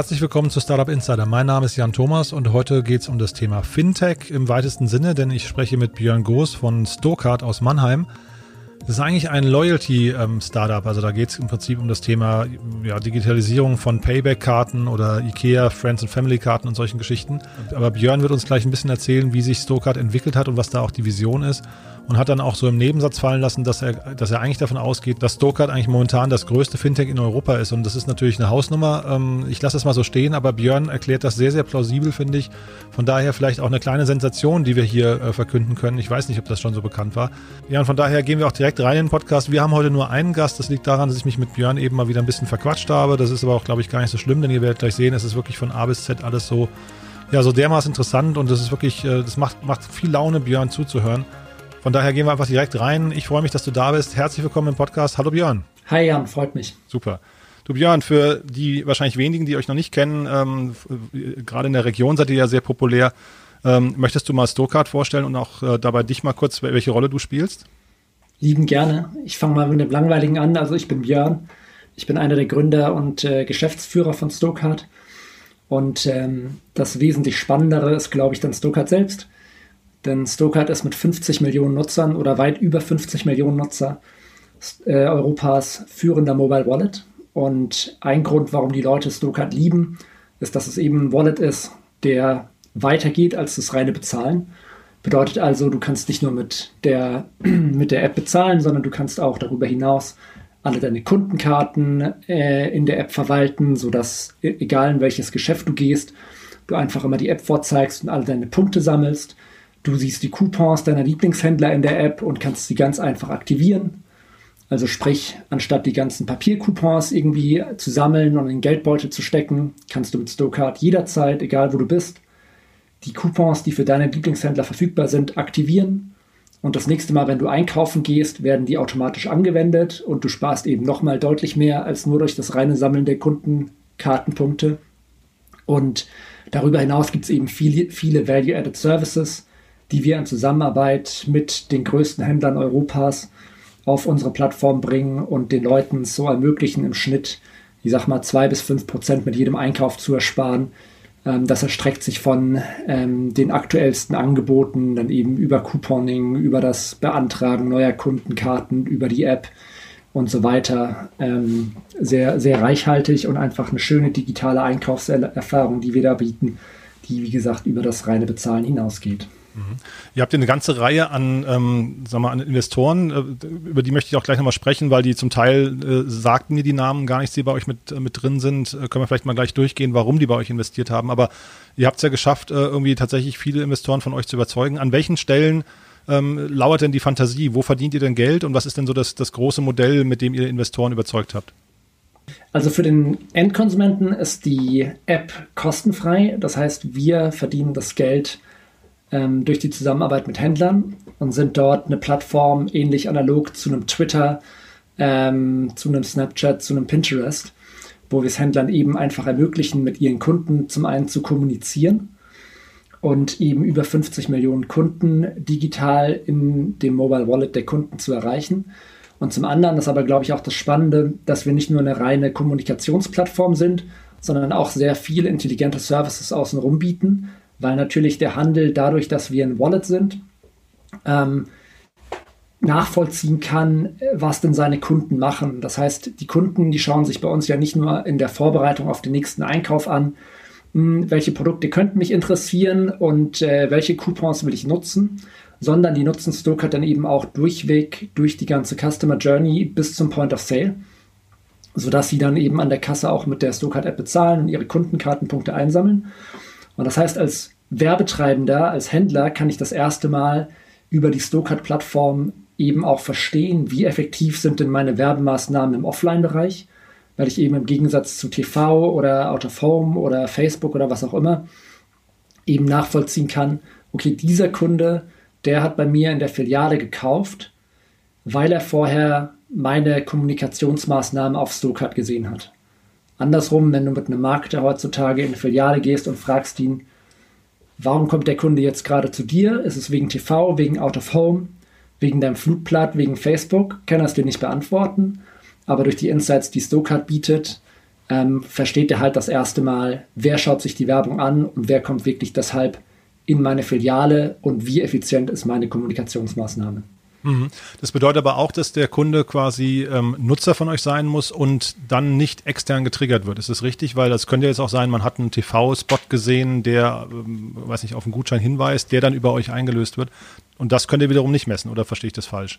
Herzlich willkommen zu Startup Insider. Mein Name ist Jan Thomas und heute geht es um das Thema Fintech im weitesten Sinne, denn ich spreche mit Björn Goos von Stokart aus Mannheim. Das ist eigentlich ein Loyalty-Startup. also da geht es im Prinzip um das Thema ja, Digitalisierung von Payback-Karten oder IKEA, Friends and Family-Karten und solchen Geschichten. Aber Björn wird uns gleich ein bisschen erzählen, wie sich Stokart entwickelt hat und was da auch die Vision ist und hat dann auch so im Nebensatz fallen lassen, dass er, dass er eigentlich davon ausgeht, dass Stokart eigentlich momentan das größte Fintech in Europa ist. Und das ist natürlich eine Hausnummer. Ähm, ich lasse es mal so stehen, aber Björn erklärt das sehr, sehr plausibel, finde ich. Von daher vielleicht auch eine kleine Sensation, die wir hier äh, verkünden können. Ich weiß nicht, ob das schon so bekannt war. Ja, und von daher gehen wir auch direkt rein in den Podcast. Wir haben heute nur einen Gast. Das liegt daran, dass ich mich mit Björn eben mal wieder ein bisschen verquatscht habe. Das ist aber auch, glaube ich, gar nicht so schlimm, denn ihr werdet gleich sehen, es ist wirklich von A bis Z alles so, ja, so dermaßen interessant und das ist wirklich, äh, das macht, macht viel Laune, Björn zuzuhören. Von daher gehen wir einfach direkt rein. Ich freue mich, dass du da bist. Herzlich willkommen im Podcast. Hallo Björn. Hi Jan, freut mich. Super. Du Björn, für die wahrscheinlich wenigen, die euch noch nicht kennen, ähm, gerade in der Region seid ihr ja sehr populär. Ähm, möchtest du mal Stokart vorstellen und auch äh, dabei dich mal kurz, welche Rolle du spielst? Lieben gerne. Ich fange mal mit dem Langweiligen an. Also ich bin Björn. Ich bin einer der Gründer und äh, Geschäftsführer von Stokart. Und ähm, das wesentlich Spannendere ist, glaube ich, dann Stokart selbst. Denn Stokart ist mit 50 Millionen Nutzern oder weit über 50 Millionen Nutzer äh, Europas führender Mobile Wallet. Und ein Grund, warum die Leute Stokart lieben, ist, dass es eben ein Wallet ist, der weitergeht als das reine Bezahlen. Bedeutet also, du kannst nicht nur mit der, mit der App bezahlen, sondern du kannst auch darüber hinaus alle deine Kundenkarten äh, in der App verwalten, sodass e-, egal in welches Geschäft du gehst, du einfach immer die App vorzeigst und alle deine Punkte sammelst. Du siehst die Coupons deiner Lieblingshändler in der App und kannst sie ganz einfach aktivieren. Also sprich, anstatt die ganzen Papiercoupons irgendwie zu sammeln und in den Geldbeutel zu stecken, kannst du mit Stokart jederzeit, egal wo du bist, die Coupons, die für deine Lieblingshändler verfügbar sind, aktivieren. Und das nächste Mal, wenn du einkaufen gehst, werden die automatisch angewendet und du sparst eben nochmal deutlich mehr als nur durch das reine Sammeln der Kundenkartenpunkte. Und darüber hinaus gibt es eben viele, viele Value-Added Services, die wir in Zusammenarbeit mit den größten Händlern Europas auf unsere Plattform bringen und den Leuten so ermöglichen, im Schnitt, ich sag mal, zwei bis fünf Prozent mit jedem Einkauf zu ersparen. Ähm, das erstreckt sich von ähm, den aktuellsten Angeboten, dann eben über Couponing, über das Beantragen neuer Kundenkarten, über die App und so weiter. Ähm, sehr, sehr reichhaltig und einfach eine schöne digitale Einkaufserfahrung, die wir da bieten, die, wie gesagt, über das reine Bezahlen hinausgeht. Mhm. Ihr habt eine ganze Reihe an, ähm, sag mal, an Investoren, äh, über die möchte ich auch gleich nochmal sprechen, weil die zum Teil äh, sagten mir die Namen gar nicht, die bei euch mit, äh, mit drin sind. Äh, können wir vielleicht mal gleich durchgehen, warum die bei euch investiert haben. Aber ihr habt es ja geschafft, äh, irgendwie tatsächlich viele Investoren von euch zu überzeugen. An welchen Stellen ähm, lauert denn die Fantasie? Wo verdient ihr denn Geld und was ist denn so das, das große Modell, mit dem ihr Investoren überzeugt habt? Also für den Endkonsumenten ist die App kostenfrei. Das heißt, wir verdienen das Geld ähm, durch die Zusammenarbeit mit Händlern und sind dort eine Plattform ähnlich analog zu einem Twitter, ähm, zu einem Snapchat, zu einem Pinterest, wo wir es Händlern eben einfach ermöglichen, mit ihren Kunden zum einen zu kommunizieren und eben über 50 Millionen Kunden digital in dem Mobile Wallet der Kunden zu erreichen. Und zum anderen ist aber, glaube ich, auch das Spannende, dass wir nicht nur eine reine Kommunikationsplattform sind, sondern auch sehr viele intelligente Services außenrum bieten, weil natürlich der Handel dadurch, dass wir ein Wallet sind, ähm, nachvollziehen kann, was denn seine Kunden machen. Das heißt, die Kunden, die schauen sich bei uns ja nicht nur in der Vorbereitung auf den nächsten Einkauf an, mh, hm, welche Produkte könnten mich interessieren und äh, welche Coupons will ich nutzen, sondern die nutzen Stoker dann eben auch durchweg durch die ganze Customer Journey bis zum Point of Sale, sodass sie dann eben an der Kasse auch mit der Stokart App bezahlen und ihre Kundenkartenpunkte einsammeln. Und das heißt, als Werbetreibender, als Händler kann ich das erste Mal über die Stokart-Plattform eben auch verstehen, wie effektiv sind denn meine Werbemaßnahmen im Offline-Bereich, weil ich eben im Gegensatz zu TV oder Out of Home oder Facebook oder was auch immer eben nachvollziehen kann, okay, dieser Kunde, der hat bei mir in der Filiale gekauft, weil er vorher meine Kommunikationsmaßnahmen auf Stokart gesehen hat. Andersrum, wenn du mit einem Marketer heutzutage in eine Filiale gehst und fragst ihn, warum kommt der Kunde jetzt gerade zu dir? Ist es wegen TV, wegen Out of Home, wegen deinem Flugblatt, wegen Facebook? Kann er es dir nicht beantworten. Aber durch die Insights, die Stokart bietet, ähm, versteht er halt das erste Mal, wer schaut sich die Werbung an und wer kommt wirklich deshalb in meine Filiale und wie effizient ist meine Kommunikationsmaßnahme. Mhm. Das bedeutet aber auch, dass der Kunde quasi ähm, Nutzer von euch sein muss und dann nicht extern getriggert wird. Ist das richtig? Weil das könnte jetzt auch sein, man hat einen TV-Spot gesehen, der, ähm, weiß nicht, auf einen Gutschein hinweist, der dann über euch eingelöst wird. Und das könnt ihr wiederum nicht messen, oder verstehe ich das falsch?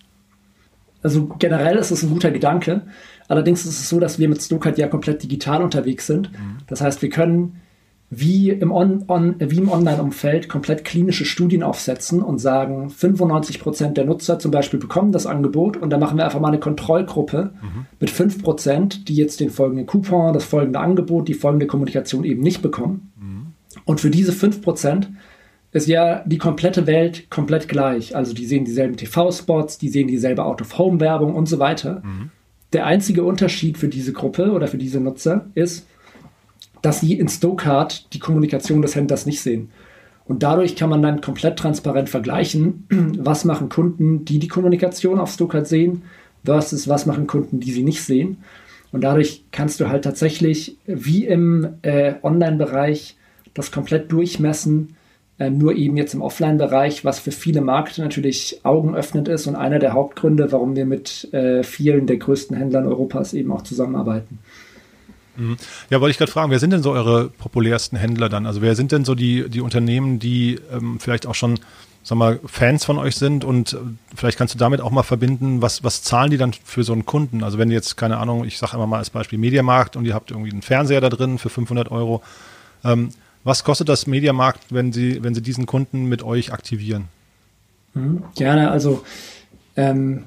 Also generell ist es ein guter Gedanke. Allerdings ist es so, dass wir mit Snowkite ja komplett digital unterwegs sind. Mhm. Das heißt, wir können wie im, On, on, wie im Online-Umfeld komplett klinische Studien aufsetzen und sagen, 95 Prozent der Nutzer zum Beispiel bekommen das Angebot und dann machen wir einfach mal eine Kontrollgruppe mhm. mit 5%, die jetzt den folgenden Coupon, das folgende Angebot, die folgende Kommunikation eben nicht bekommen. Mhm. Und für diese 5% ist ja die komplette Welt komplett gleich. Also die sehen dieselben TV-Spots, die sehen dieselbe Out-of-Home-Werbung und so weiter. Mhm. Der einzige Unterschied für diese Gruppe oder für diese Nutzer ist, dass sie in Stokart die Kommunikation des Händlers nicht sehen. Und dadurch kann man dann komplett transparent vergleichen, was machen Kunden, die die Kommunikation auf Stokart sehen, versus was machen Kunden, die sie nicht sehen. Und dadurch kannst du halt tatsächlich wie im äh, Online-Bereich das komplett durchmessen, äh, nur eben jetzt im Offline-Bereich, was für viele Märkte natürlich augenöffnend ist und einer der Hauptgründe, warum wir mit äh, vielen der größten Händlern Europas eben auch zusammenarbeiten. Mhm. Ja, wollte ich gerade fragen, wer sind denn so eure populärsten Händler dann? Also wer sind denn so die, die Unternehmen, die ähm, vielleicht auch schon, sag mal, Fans von euch sind und äh, vielleicht kannst du damit auch mal verbinden, was, was zahlen die dann für so einen Kunden? Also wenn jetzt, keine Ahnung, ich sage immer mal als Beispiel Mediamarkt und ihr habt irgendwie einen Fernseher da drin für 500 Euro, ähm, was kostet das Mediamarkt, wenn Sie, wenn Sie diesen Kunden mit euch aktivieren? Mhm, gerne, also ähm,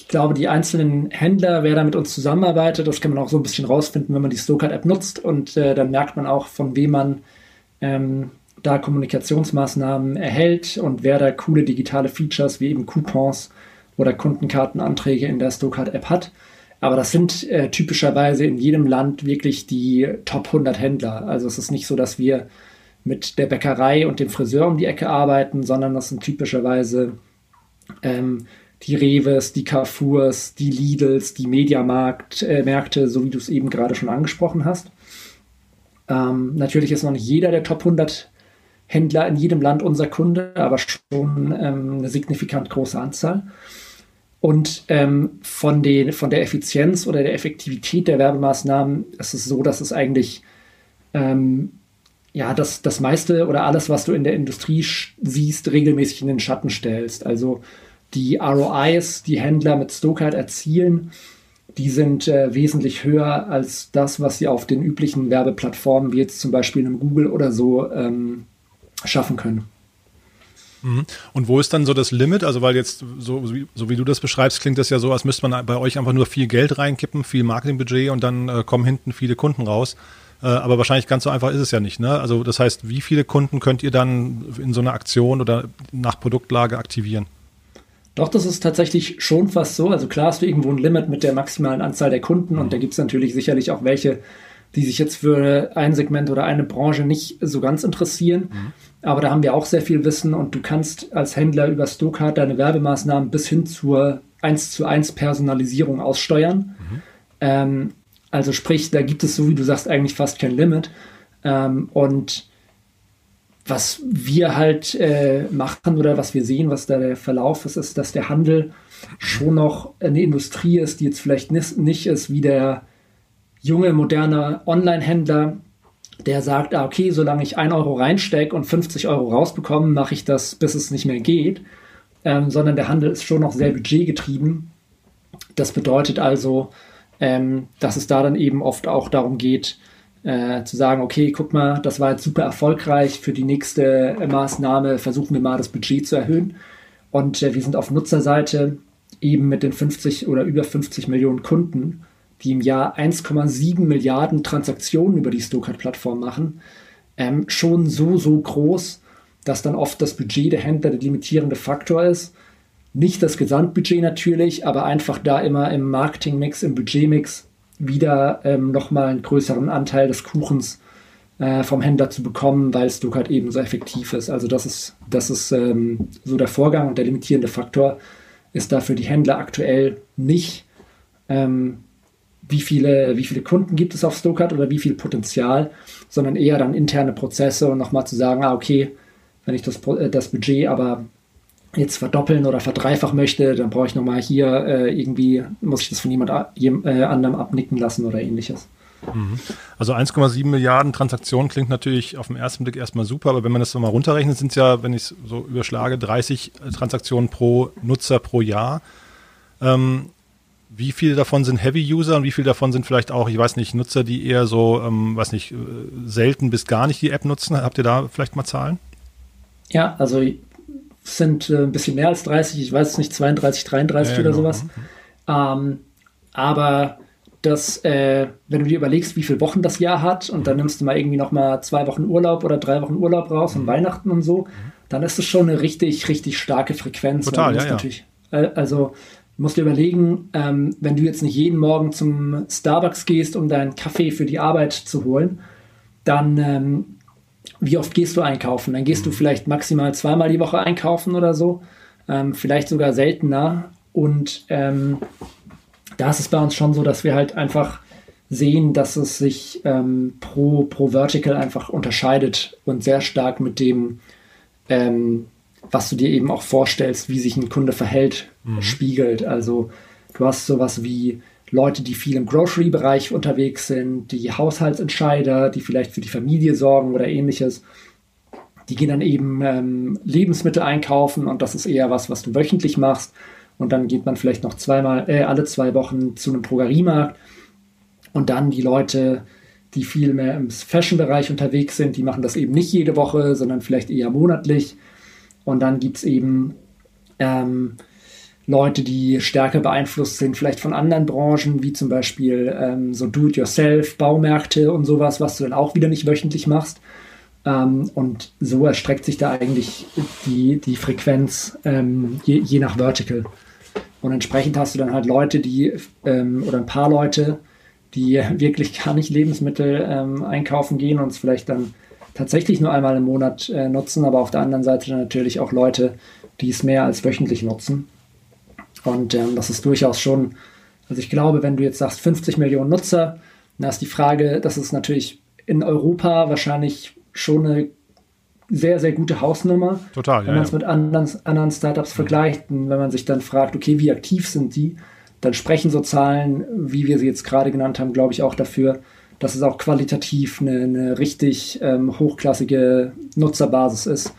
ich glaube, die einzelnen Händler, wer da mit uns zusammenarbeitet, das kann man auch so ein bisschen rausfinden, wenn man die Snowcard-App nutzt und äh, dann merkt man auch, von wem man ähm, da Kommunikationsmaßnahmen erhält und wer da coole digitale Features wie eben Coupons oder Kundenkartenanträge in der Snowcard-App hat. Aber das sind äh, typischerweise in jedem Land wirklich die Top 100 Händler. Also es ist nicht so, dass wir mit der Bäckerei und dem Friseur um die Ecke arbeiten, sondern das sind typischerweise ähm, die Reves, die Carrefours, die Lidls, die Mediamarkt, äh, Märkte, so wie du es eben gerade schon angesprochen hast. Ähm, natürlich ist noch nicht jeder der Top 100 Händler in jedem Land unser Kunde, aber schon ähm, eine signifikant große Anzahl. Und ähm, von, den, von der Effizienz oder der Effektivität der Werbemaßnahmen ist es so, dass es eigentlich ähm, ja, das, das meiste oder alles, was du in der Industrie siehst, regelmäßig in den Schatten stellst. Also die ROIs, die Händler mit Stokart erzielen, die sind äh, wesentlich höher als das, was sie auf den üblichen Werbeplattformen, wie jetzt zum Beispiel einem Google oder so, ähm, schaffen können. Mhm. Und wo ist dann so das Limit? Also, weil jetzt, so, so wie du das beschreibst, klingt das ja so, als müsste man bei euch einfach nur viel Geld reinkippen, viel Marketingbudget und dann äh, kommen hinten viele Kunden raus. Äh, aber wahrscheinlich ganz so einfach ist es ja nicht. Ne? Also, das heißt, wie viele Kunden könnt ihr dann in so einer Aktion oder nach Produktlage aktivieren? Doch, das ist tatsächlich schon fast so. Also klar hast du irgendwo ein Limit mit der maximalen Anzahl der Kunden und da gibt es natürlich sicherlich auch welche, die sich jetzt für ein Segment oder eine Branche nicht so ganz interessieren. Mhm. Aber da haben wir auch sehr viel Wissen und du kannst als Händler über Stokart deine Werbemaßnahmen bis hin zur 1 zu 1 Personalisierung aussteuern. Mhm. Ähm, also sprich, da gibt es, so wie du sagst, eigentlich fast kein Limit. Ähm, und was wir halt äh, machen oder was wir sehen, was da der Verlauf ist, ist, dass der Handel schon noch eine Industrie ist, die jetzt vielleicht nicht ist wie der junge, moderne Online-Händler, der sagt, ah, okay, solange ich 1 Euro reinstecke und 50 Euro rausbekomme, mache ich das, bis es nicht mehr geht, ähm, sondern der Handel ist schon noch sehr budgetgetrieben. Das bedeutet also, ähm, dass es da dann eben oft auch darum geht, äh, zu sagen, okay, guck mal, das war jetzt super erfolgreich, für die nächste Maßnahme versuchen wir mal das Budget zu erhöhen. Und äh, wir sind auf Nutzerseite eben mit den 50 oder über 50 Millionen Kunden die im Jahr 1,7 Milliarden Transaktionen über die Stokart-Plattform machen, ähm, schon so, so groß, dass dann oft das Budget der Händler der limitierende Faktor ist. Nicht das Gesamtbudget natürlich, aber einfach da immer im Marketingmix, im Budgetmix wieder ähm, nochmal einen größeren Anteil des Kuchens äh, vom Händler zu bekommen, weil Stokart eben so effektiv ist. Also das ist, das ist ähm, so der Vorgang und der limitierende Faktor ist da für die Händler aktuell nicht. Ähm, wie viele, wie viele Kunden gibt es auf Stokart oder wie viel Potenzial, sondern eher dann interne Prozesse und nochmal zu sagen, ah, okay, wenn ich das, äh, das Budget aber jetzt verdoppeln oder verdreifachen möchte, dann brauche ich nochmal hier äh, irgendwie, muss ich das von jemand äh, anderem abnicken lassen oder ähnliches. Mhm. Also 1,7 Milliarden Transaktionen klingt natürlich auf den ersten Blick erstmal super, aber wenn man das so mal runterrechnet, sind es ja, wenn ich es so überschlage, 30 äh, Transaktionen pro Nutzer pro Jahr. Ähm, wie viele davon sind Heavy-User und wie viele davon sind vielleicht auch, ich weiß nicht, Nutzer, die eher so, ähm, weiß nicht, äh, selten bis gar nicht die App nutzen? Habt ihr da vielleicht mal Zahlen? Ja, also sind äh, ein bisschen mehr als 30, ich weiß es nicht, 32, 33 ja, oder genau. sowas. Ähm, aber das, äh, wenn du dir überlegst, wie viele Wochen das Jahr hat und dann nimmst du mal irgendwie noch mal zwei Wochen Urlaub oder drei Wochen Urlaub raus und mhm. Weihnachten und so, dann ist es schon eine richtig, richtig starke Frequenz. Total, ja, ja. Natürlich, äh, also musst dir überlegen, ähm, wenn du jetzt nicht jeden Morgen zum Starbucks gehst, um deinen Kaffee für die Arbeit zu holen, dann ähm, wie oft gehst du einkaufen? Dann gehst du vielleicht maximal zweimal die Woche einkaufen oder so, ähm, vielleicht sogar seltener. Und ähm, da ist es bei uns schon so, dass wir halt einfach sehen, dass es sich ähm, pro, pro Vertical einfach unterscheidet und sehr stark mit dem, ähm, was du dir eben auch vorstellst, wie sich ein Kunde verhält, mhm. spiegelt. Also du hast sowas wie Leute, die viel im Grocery-Bereich unterwegs sind, die Haushaltsentscheider, die vielleicht für die Familie sorgen oder ähnliches. Die gehen dann eben ähm, Lebensmittel einkaufen und das ist eher was, was du wöchentlich machst. Und dann geht man vielleicht noch zweimal, äh, alle zwei Wochen zu einem Drogeriemarkt. Und dann die Leute, die viel mehr im Fashion-Bereich unterwegs sind, die machen das eben nicht jede Woche, sondern vielleicht eher monatlich. Und dann gibt es eben ähm, Leute, die stärker beeinflusst sind, vielleicht von anderen Branchen, wie zum Beispiel ähm, so Do-it-yourself, Baumärkte und sowas, was du dann auch wieder nicht wöchentlich machst. Ähm, und so erstreckt sich da eigentlich die, die Frequenz ähm, je, je, nach Vertical. Und entsprechend hast du dann halt Leute, die ähm, oder ein paar Leute, die wirklich gar nicht Lebensmittel ähm, einkaufen gehen und es vielleicht dann tatsächlich nur einmal im Monat äh, nutzen, aber auf der anderen Seite dann natürlich auch Leute, die es mehr als wöchentlich nutzen. Und ähm, das ist durchaus schon, also ich glaube, wenn du jetzt sagst 50 Millionen Nutzer, dann ist die Frage, das ist natürlich in Europa wahrscheinlich schon eine sehr, sehr gute Hausnummer. Total, Wenn man es ja. mit anderen, anderen Startups mhm. vergleicht und wenn man sich dann fragt, okay, wie aktiv sind die, dann sprechen so Zahlen, wie wir sie jetzt gerade genannt haben, glaube ich, auch dafür, dass es auch qualitativ eine, eine richtig ähm, hochklassige Nutzerbasis ist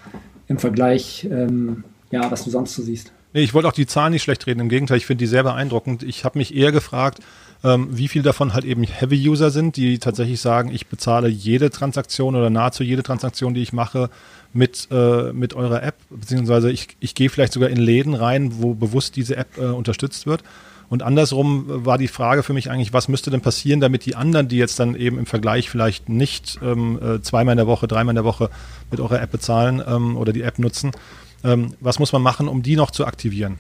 im Vergleich, ähm, ja, was du sonst so siehst. Nee, ich wollte auch die Zahlen nicht schlecht reden. Im Gegenteil, ich finde die sehr beeindruckend. Ich habe mich eher gefragt, ähm, wie viel davon halt eben Heavy-User sind, die tatsächlich sagen, ich bezahle jede Transaktion oder nahezu jede Transaktion, die ich mache, mit, äh, mit eurer App, beziehungsweise ich, ich gehe vielleicht sogar in Läden rein, wo bewusst diese App äh, unterstützt wird. Und andersrum war die Frage für mich eigentlich, was müsste denn passieren, damit die anderen, die jetzt dann eben im Vergleich vielleicht nicht ähm, äh, zweimal in der Woche, dreimal in der Woche mit eurer App bezahlen ähm, oder die App nutzen, ähm, was muss man machen, um die noch zu aktivieren?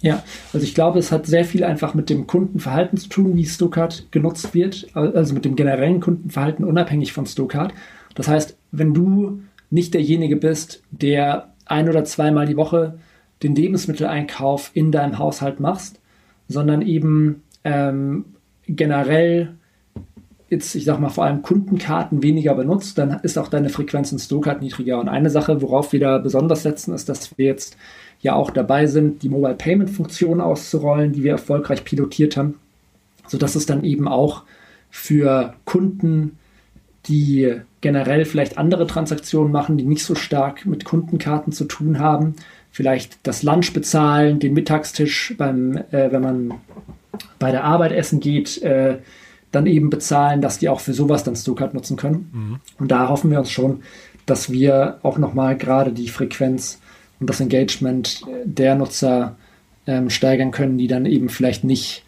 Ja, also ich glaube, es hat sehr viel einfach mit dem Kundenverhalten zu tun, wie Stokart genutzt wird, also mit dem generellen Kundenverhalten unabhängig von Stokart. Das heißt, wenn du nicht derjenige bist, der ein oder zweimal die Woche den Lebensmitteleinkauf in deinem Haushalt machst, sondern eben ähm, generell jetzt, ich sag mal, vor allem Kundenkarten weniger benutzt, dann ist auch deine Frequenz in Snowcard niedriger. Und eine Sache, worauf wir da besonders setzen, ist, dass wir jetzt ja auch dabei sind, die Mobile Payment Funktion auszurollen, die wir erfolgreich pilotiert haben, sodass es dann eben auch für Kunden, die generell vielleicht andere Transaktionen machen, die nicht so stark mit Kundenkarten zu tun haben, vielleicht das Lunch bezahlen, den Mittagstisch beim, äh, wenn man bei der Arbeit essen geht, äh, dann eben bezahlen, dass die auch für sowas dann Stokart nutzen können. Mhm. Und da hoffen wir uns schon, dass wir auch nochmal gerade die Frequenz und das Engagement der Nutzer ähm, steigern können, die dann eben vielleicht nicht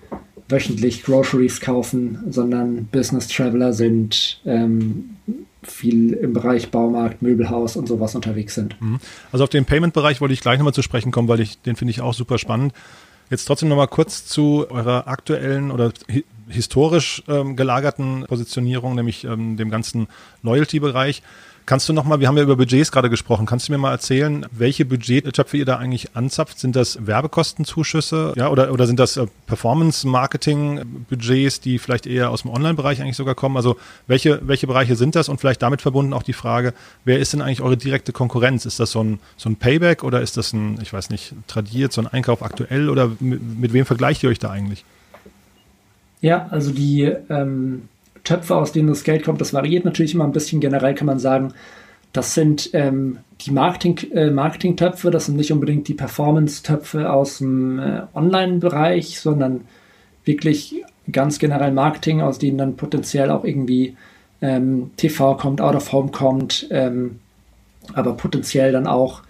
wöchentlich Groceries kaufen, sondern Business Traveler sind, ähm, viel im Bereich Baumarkt, Möbelhaus und sowas unterwegs sind. Mhm. Also auf den Payment-Bereich wollte ich gleich nochmal zu sprechen kommen, weil ich den finde ich auch super spannend. Jetzt trotzdem nochmal kurz zu eurer aktuellen oder historisch ähm, gelagerten Positionierung, nämlich ähm, dem ganzen Loyalty-Bereich. Kannst du nochmal, wir haben ja über Budgets gerade gesprochen, kannst du mir mal erzählen, welche Budgettöpfe ihr da eigentlich anzapft? Sind das Werbekostenzuschüsse ja, oder, oder sind das äh, Performance-Marketing-Budgets, die vielleicht eher aus dem Online-Bereich eigentlich sogar kommen? Also welche, welche Bereiche sind das? Und vielleicht damit verbunden auch die Frage, wer ist denn eigentlich eure direkte Konkurrenz? Ist das so ein, so ein Payback oder ist das ein, ich weiß nicht, tradiert, so ein Einkauf aktuell oder mit, mit wem vergleicht ihr euch da eigentlich? Ja, also die ähm, Töpfe, aus denen das Geld kommt, das variiert natürlich immer ein bisschen. Generell kann man sagen, das sind ähm, die Marketing, äh, Marketing-Töpfe, das sind nicht unbedingt die Performance-Töpfe aus dem äh, Online-Bereich, sondern wirklich ganz generell Marketing, aus denen dann potenziell auch irgendwie ähm, TV kommt, Out of Home kommt, ähm, aber potenziell dann auch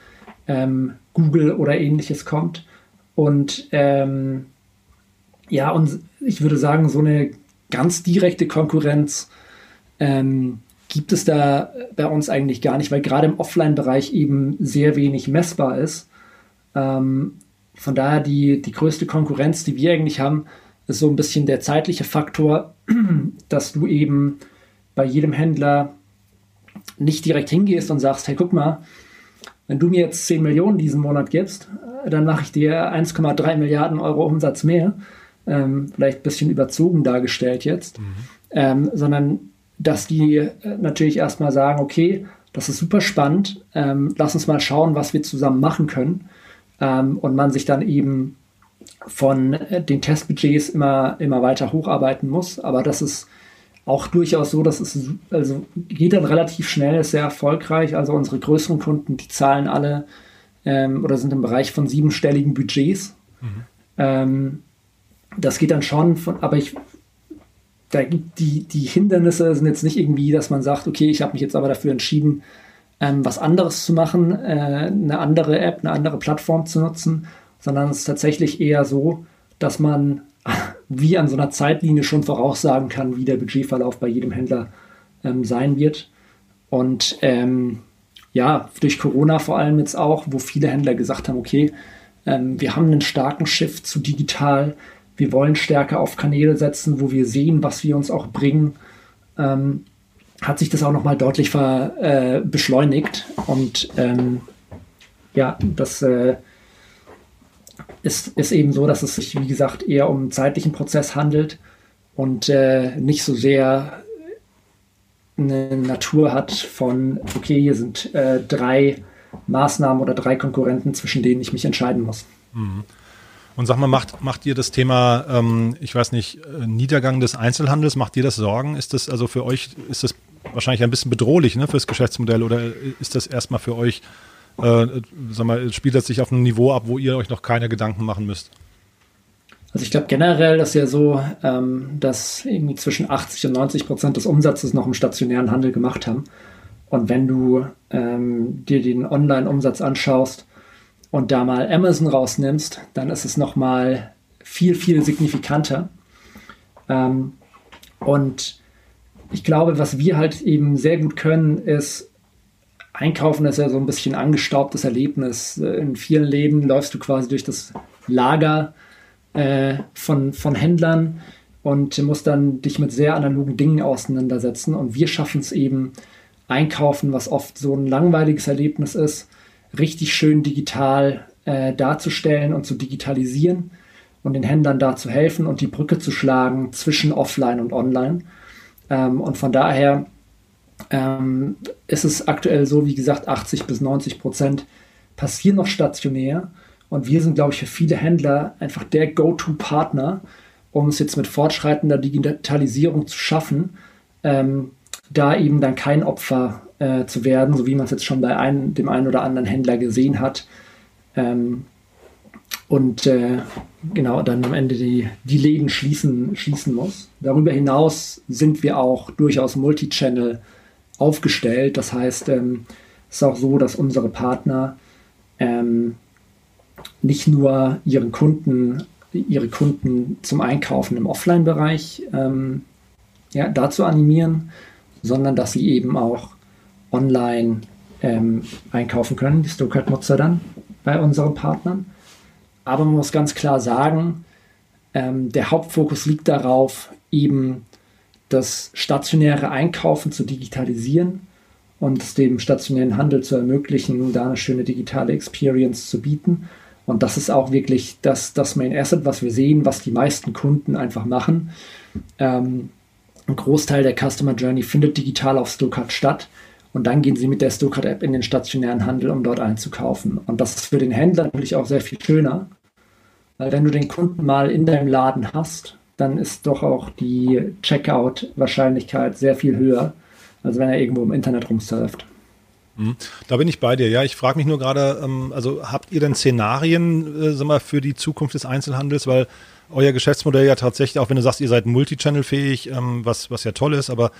ähm, Google oder ähnliches kommt. Und ähm, ja, und ich würde sagen, so eine ganz direkte Konkurrenz ähm, gibt es da bei uns eigentlich gar nicht, weil gerade im Offline-Bereich eben sehr wenig messbar ist. Ähm, von daher die, die größte Konkurrenz, die wir eigentlich haben, ist so ein bisschen der zeitliche Faktor, dass du eben bei jedem Händler nicht direkt hingehst und sagst, hey, guck mal, wenn du mir jetzt 10 Millionen diesen Monat gibst, dann mache ich dir 1,3 Milliarden Euro Umsatz mehr ähm, vielleicht ein bisschen überzogen dargestellt jetzt, mhm. ähm, sondern dass die äh, natürlich erstmal sagen, okay, das ist super spannend, ähm, lass uns mal schauen, was wir zusammen machen können ähm, und man sich dann eben von äh, den Testbudgets immer, immer weiter hocharbeiten muss, aber das ist auch durchaus so, dass es also geht dann relativ schnell, ist sehr erfolgreich. Also unsere größeren Kunden, die zahlen alle ähm, oder sind im Bereich von siebenstelligen Budgets. Mhm. Ähm, das geht dann schon von, aber ich, da gibt die, die Hindernisse sind jetzt nicht irgendwie, dass man sagt, okay, ich habe mich jetzt aber dafür entschieden, ähm, was anderes zu machen, äh, eine andere App, eine andere Plattform zu nutzen, sondern es ist tatsächlich eher so, dass man wie an so einer Zeitlinie schon voraussagen kann, wie der Budgetverlauf bei jedem Händler ähm, sein wird. Und ähm, ja, durch Corona vor allem jetzt auch, wo viele Händler gesagt haben, okay, ähm, wir haben einen starken Shift zu digital, wir wollen stärker auf Kanäle setzen, wo wir sehen, was wir uns auch bringen. Ähm, hat sich das auch nochmal deutlich ver, äh, beschleunigt. Und ähm, ja, das äh, ist, ist eben so, dass es sich, wie gesagt, eher um einen zeitlichen Prozess handelt und äh, nicht so sehr eine Natur hat von, okay, hier sind äh, drei Maßnahmen oder drei Konkurrenten, zwischen denen ich mich entscheiden muss. Mhm. Und sag mal, macht, macht ihr das Thema, ähm, ich weiß nicht, äh, Niedergang des Einzelhandels, macht ihr das Sorgen? Ist das also für euch, ist das wahrscheinlich ein bisschen bedrohlich ne, fürs Geschäftsmodell oder ist das erstmal für euch, äh, sag mal, spielt das sich auf einem Niveau ab, wo ihr euch noch keine Gedanken machen müsst? Also ich glaube generell ist ja so, ähm, dass irgendwie zwischen 80 und 90 Prozent des Umsatzes noch im stationären Handel gemacht haben. Und wenn du ähm, dir den Online-Umsatz anschaust, und da mal Amazon rausnimmst, dann ist es nochmal viel, viel signifikanter. Ähm, und ich glaube, was wir halt eben sehr gut können, ist, Einkaufen ist ja so ein bisschen angestaubtes Erlebnis. In vielen Läden läufst du quasi durch das Lager äh, von, von Händlern und musst dann dich mit sehr analogen Dingen auseinandersetzen. Und wir schaffen es eben, Einkaufen, was oft so ein langweiliges Erlebnis ist, richtig schön digital äh, darzustellen und zu digitalisieren und den Händlern da zu helfen und die Brücke zu schlagen zwischen Offline und Online. Ähm, und von daher ähm, ist es aktuell so, wie gesagt, 80 bis 90 Prozent passieren noch stationär. Und wir sind, glaube ich, für viele Händler einfach der Go-To-Partner, um es jetzt mit fortschreitender Digitalisierung zu schaffen, ähm, da eben dann kein Opfer äh, zu werden, so wie man es jetzt schon bei ein, dem einen oder anderen Händler gesehen hat. Ähm, und äh, genau dann am Ende die, die Läden schließen, schließen muss. Darüber hinaus sind wir auch durchaus Multichannel aufgestellt. Das heißt, ähm, es ist auch so, dass unsere Partner ähm, nicht nur ihren Kunden, ihre Kunden zum Einkaufen im Offline-Bereich ähm, ja, dazu animieren, sondern dass sie eben auch online ähm, einkaufen können, die Stokart-Nutzer dann bei unseren Partnern. Aber man muss ganz klar sagen, ähm, der Hauptfokus liegt darauf, eben das stationäre Einkaufen zu digitalisieren und es dem stationären Handel zu ermöglichen, da eine schöne digitale Experience zu bieten. Und das ist auch wirklich das, das Main Asset, was wir sehen, was die meisten Kunden einfach machen. Ähm, ein Großteil der Customer Journey findet digital auf Stokart statt. Und dann gehen sie mit der Stokart-App in den stationären Handel, um dort einzukaufen. Und das ist für den Händler natürlich auch sehr viel schöner, weil wenn du den Kunden mal in deinem Laden hast, dann ist doch auch die Checkout-Wahrscheinlichkeit sehr viel höher, als wenn er irgendwo im Internet rumsurft. Mhm. Da bin ich bei dir. Ja, ich frage mich nur gerade, ähm, also habt ihr denn Szenarien, äh, sag mal, für die Zukunft des Einzelhandels, weil euer Geschäftsmodell ja tatsächlich, auch wenn du sagst, ihr seid Multichannel-fähig, ähm, was, was ja toll ist, aber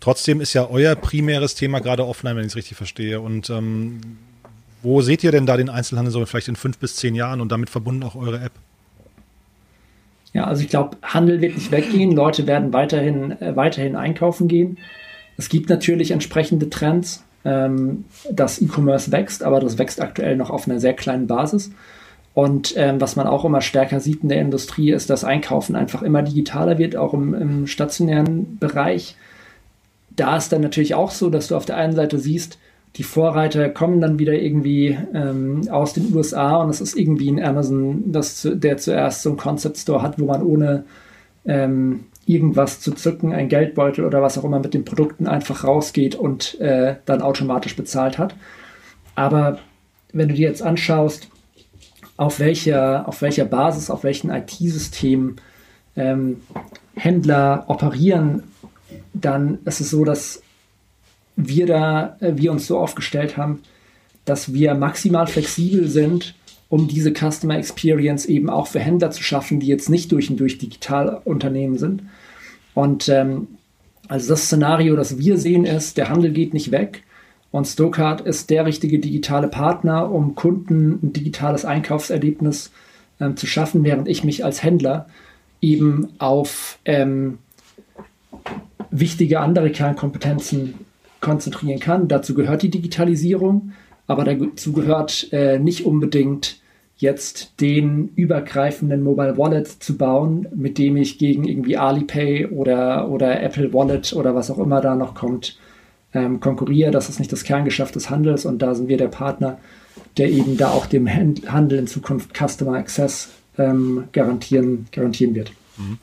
trotzdem ist ja euer primäres Thema gerade offline, wenn ich es richtig verstehe. Und ähm, wo seht ihr denn da den Einzelhandel so vielleicht in fünf bis zehn Jahren und damit verbunden auch eure App? Ja, also ich glaube, Handel wird nicht weggehen. Leute werden weiterhin, äh, weiterhin einkaufen gehen. Es gibt natürlich entsprechende Trends, ähm, dass E-Commerce wächst, aber das wächst aktuell noch auf einer sehr kleinen Basis. Und ähm, was man auch immer stärker sieht in der Industrie, ist, dass Einkaufen einfach immer digitaler wird, auch im, im stationären Bereich. Da ist dann natürlich auch so, dass du auf der einen Seite siehst, die Vorreiter kommen dann wieder irgendwie ähm, aus den USA und es ist irgendwie ein Amazon, das, der zuerst so ein Concept Store hat, wo man ohne ähm, irgendwas zu zücken, ein Geldbeutel oder was auch immer mit den Produkten einfach rausgeht und äh, dann automatisch bezahlt hat. Aber wenn du dir jetzt anschaust, auf welcher, auf welcher Basis, auf welchen IT-Systemen ähm, Händler operieren, dann ist es so, dass wir da, äh, wir uns so aufgestellt haben, dass wir maximal flexibel sind, um diese Customer Experience eben auch für Händler zu schaffen, die jetzt nicht durch und durch Digitalunternehmen sind. Und ähm, also das Szenario, das wir sehen, ist, der Handel geht nicht weg, und Stokart ist der richtige digitale Partner, um Kunden ein digitales Einkaufserlebnis ähm, zu schaffen, während ich mich als Händler eben auf ähm, wichtige andere Kernkompetenzen konzentrieren kann. Dazu gehört die Digitalisierung, aber dazu gehört äh, nicht unbedingt jetzt den übergreifenden Mobile Wallet zu bauen, mit dem ich gegen irgendwie Alipay oder, oder Apple Wallet oder was auch immer da noch kommt, ähm, konkurriere. Das ist nicht das Kerngeschäft des Handels und da sind wir der Partner, der eben da auch dem Handel in Zukunft Customer Access ähm, garantieren, garantieren wird. Mhm.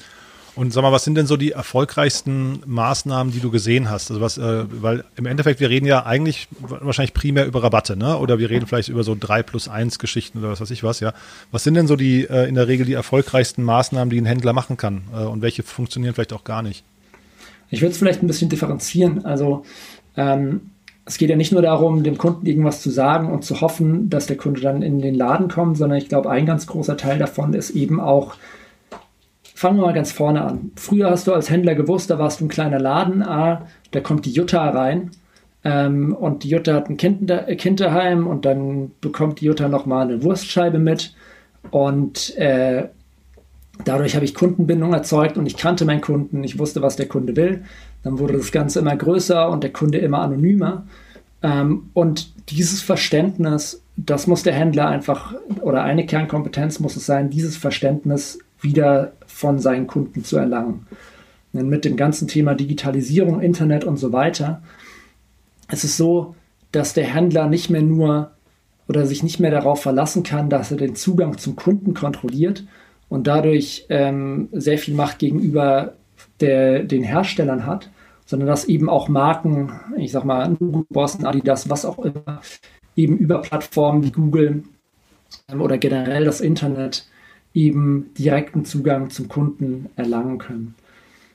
Und sag mal, was sind denn so die erfolgreichsten Maßnahmen, die du gesehen hast? Also was, äh, weil im Endeffekt, wir reden ja eigentlich wahrscheinlich primär über Rabatte, ne? Oder wir reden vielleicht über so drei plus eins Geschichten oder was weiß ich was, ja. Was sind denn so die äh, in der Regel die erfolgreichsten Maßnahmen, die ein Händler machen kann? Äh, und welche funktionieren vielleicht auch gar nicht? Ich würde es vielleicht ein bisschen differenzieren. Also ähm, es geht ja nicht nur darum, dem Kunden irgendwas zu sagen und zu hoffen, dass der Kunde dann in den Laden kommt, sondern ich glaube, ein ganz großer Teil davon ist eben auch, fangen wir mal ganz vorne an. Früher hast du als Händler gewusst, da warst du ein kleiner Laden, ah, da kommt die Jutta rein ähm, und die Jutta hat ein kind, kind daheim und dann bekommt die Jutta nochmal eine Wurstscheibe mit und äh, Dadurch habe ich Kundenbindung erzeugt und ich kannte meinen Kunden, ich wusste, was der Kunde will. Dann wurde das Ganze immer größer und der Kunde immer anonymer. Ähm, und dieses Verständnis, das muss der Händler einfach, oder eine Kernkompetenz muss es sein, dieses Verständnis wieder von seinen Kunden zu erlangen. Denn mit dem ganzen Thema Digitalisierung, Internet und so weiter, es ist so, dass der Händler nicht mehr nur oder sich nicht mehr darauf verlassen kann, dass er den Zugang zum Kunden kontrolliert, und dadurch ähm, sehr viel Macht gegenüber der, den Herstellern hat, sondern dass eben auch Marken, ich sag mal, Boston, Adidas, was auch immer, eben über Plattformen wie Google ähm, oder generell das Internet eben direkten Zugang zum Kunden erlangen können.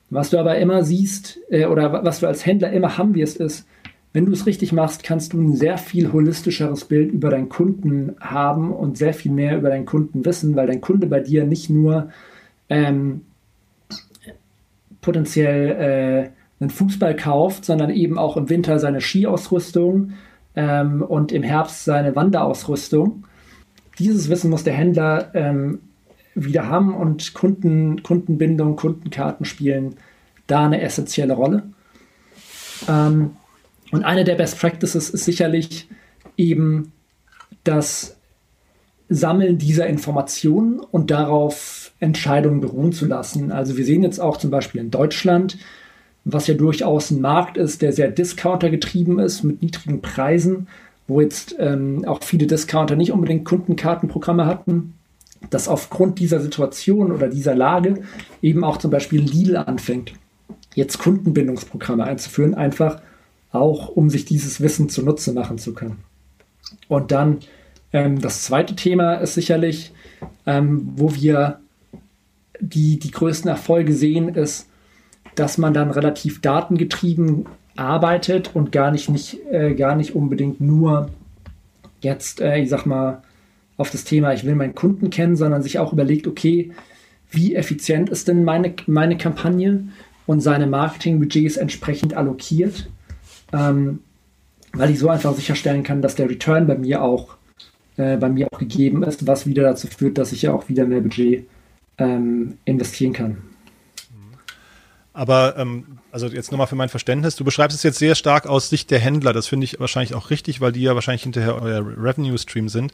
Was du aber immer siehst äh, oder was du als Händler immer haben wirst, ist, wenn du es richtig machst, kannst du ein sehr viel holistischeres Bild über deinen Kunden haben und sehr viel mehr über deinen Kunden wissen, weil dein Kunde bei dir nicht nur ähm, potenziell äh, einen Fußball kauft, sondern eben auch im Winter seine Skiausrüstung ähm, und im Herbst seine Wanderausrüstung. Dieses Wissen muss der Händler ähm, wieder haben und Kunden, Kundenbindung, Kundenkarten spielen da eine essentielle Rolle. Ähm, und eine der Best Practices ist sicherlich eben das Sammeln dieser Informationen und darauf Entscheidungen beruhen zu lassen. Also wir sehen jetzt auch zum Beispiel in Deutschland, was ja durchaus ein Markt ist, der sehr Discounter getrieben ist, mit niedrigen Preisen, wo jetzt ähm, auch viele Discounter nicht unbedingt Kundenkartenprogramme hatten, dass aufgrund dieser Situation oder dieser Lage eben auch zum Beispiel Lidl anfängt, jetzt Kundenbindungsprogramme einzuführen, einfach auch um sich dieses Wissen zunutze machen zu können. Und dann ähm, das zweite Thema ist sicherlich, ähm, wo wir die, die größten Erfolge sehen, ist, dass man dann relativ datengetrieben arbeitet und gar nicht, nicht, äh, gar nicht unbedingt nur jetzt, äh, ich sag mal, auf das Thema, ich will meinen Kunden kennen, sondern sich auch überlegt, okay, wie effizient ist denn meine, meine Kampagne und seine Marketingbudgets entsprechend allokiert, ähm, weil ich so einfach sicherstellen kann, dass der Return bei mir auch äh, bei mir auch gegeben ist, was wieder dazu führt, dass ich ja auch wieder mehr Budget ähm, investieren kann. Aber ähm, also jetzt nochmal für mein Verständnis, du beschreibst es jetzt sehr stark aus Sicht der Händler. Das finde ich wahrscheinlich auch richtig, weil die ja wahrscheinlich hinterher euer Revenue-Stream sind.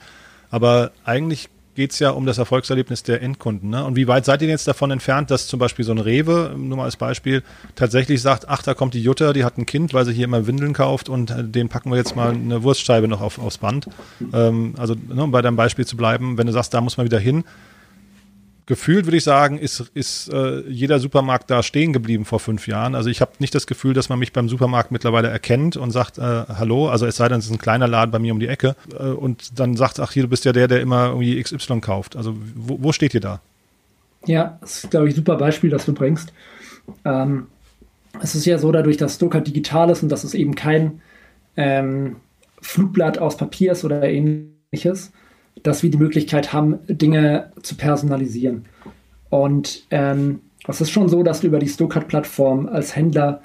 Aber eigentlich geht es ja um das Erfolgserlebnis der Endkunden. Ne? Und wie weit seid ihr jetzt davon entfernt, dass zum Beispiel so ein Rewe, nur mal als Beispiel, tatsächlich sagt, ach, da kommt die Jutta, die hat ein Kind, weil sie hier immer Windeln kauft und äh, den packen wir jetzt mal eine Wurstscheibe noch auf, aufs Band. Ähm, also ne, um bei deinem Beispiel zu bleiben, wenn du sagst, da muss man wieder hin, gefühlt würde ich sagen, ist, ist äh, jeder Supermarkt da stehen geblieben vor fünf Jahren. Also ich habe nicht das Gefühl, dass man mich beim Supermarkt mittlerweile erkennt und sagt, äh, hallo, also es sei denn, es ist ein kleiner Laden bei mir um die Ecke äh, und dann sagt, ach hier, du bist ja der, der immer irgendwie XY kauft. Also wo, wo steht ihr da? Ja, das ist, glaube ich, ein super Beispiel, das du bringst. Ähm, es ist ja so, dadurch, dass Stoker digital ist und dass es eben kein ähm, Flugblatt aus Papier ist oder ähnliches, dass wir die Möglichkeit haben, Dinge zu personalisieren. Und ähm, es ist schon so, dass du über die Stokart-Plattform als Händler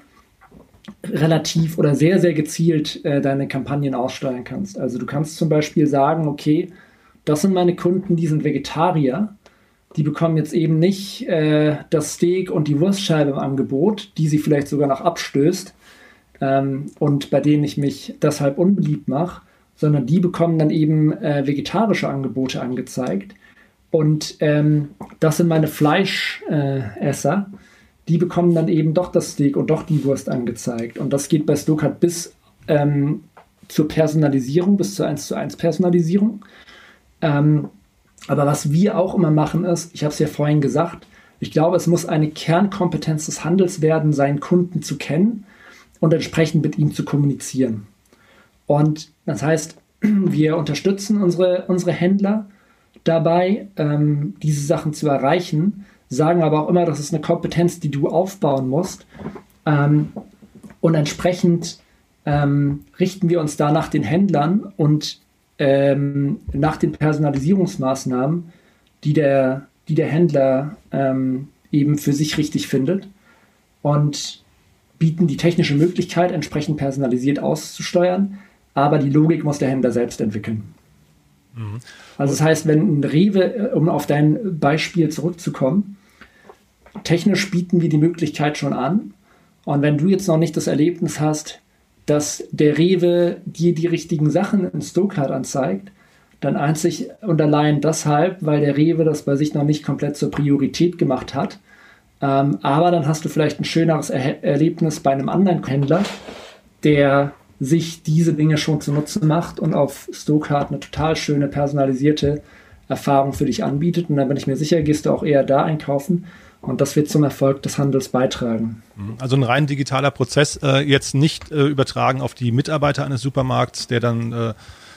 relativ oder sehr, sehr gezielt äh, deine Kampagnen aussteuern kannst. Also du kannst zum Beispiel sagen, okay, das sind meine Kunden, die sind Vegetarier. Die bekommen jetzt eben nicht äh, das Steak und die Wurstscheibe im Angebot, die sie vielleicht sogar noch abstößt ähm, und bei denen ich mich deshalb unbeliebt mache, sondern die bekommen dann eben äh, vegetarische Angebote angezeigt. Und ähm, das sind meine Fleischesser. Äh, die bekommen dann eben doch das Steak und doch die Wurst angezeigt. Und das geht bei Stokart bis ähm, zur Personalisierung, bis zur 1 zu 1 Personalisierung. Ähm, aber was wir auch immer machen ist, ich habe es ja vorhin gesagt, ich glaube, es muss eine Kernkompetenz des Handels werden, seinen Kunden zu kennen und entsprechend mit ihm zu kommunizieren. Und das heißt, wir unterstützen unsere, unsere Händler dabei, ähm, diese Sachen zu erreichen, sagen aber auch immer, das ist eine Kompetenz, die du aufbauen musst. Ähm, und entsprechend ähm, richten wir uns da nach den Händlern und ähm, nach den Personalisierungsmaßnahmen, die der, die der Händler ähm, eben für sich richtig findet. Und bieten die technische Möglichkeit, entsprechend personalisiert auszusteuern, aber die Logik muss der Händler selbst entwickeln. Mhm. Also das heißt, wenn ein Rewe, äh, um auf dein Beispiel zurückzukommen, technisch bieten wir die Möglichkeit schon an. Und wenn du jetzt noch nicht das Erlebnis hast, dass der Rewe dir die richtigen Sachen in Stokart anzeigt, dann einzig und allein deshalb, weil der Rewe das bei sich noch nicht komplett zur Priorität gemacht hat. Ähm, aber dann hast du vielleicht ein schöneres er Erlebnis bei einem anderen Händler, der sich diese Dinge schon zu Nutzen macht und auf Stokart eine total schöne personalisierte Erfahrung für dich anbietet. Und dann bin ich mir sicher, gehst du auch eher da einkaufen. Und das wird zum Erfolg des Handels beitragen. Mhm. Also ein rein digitaler Prozess, äh, jetzt nicht äh, übertragen auf die Mitarbeiter eines Supermarkts, der dann äh,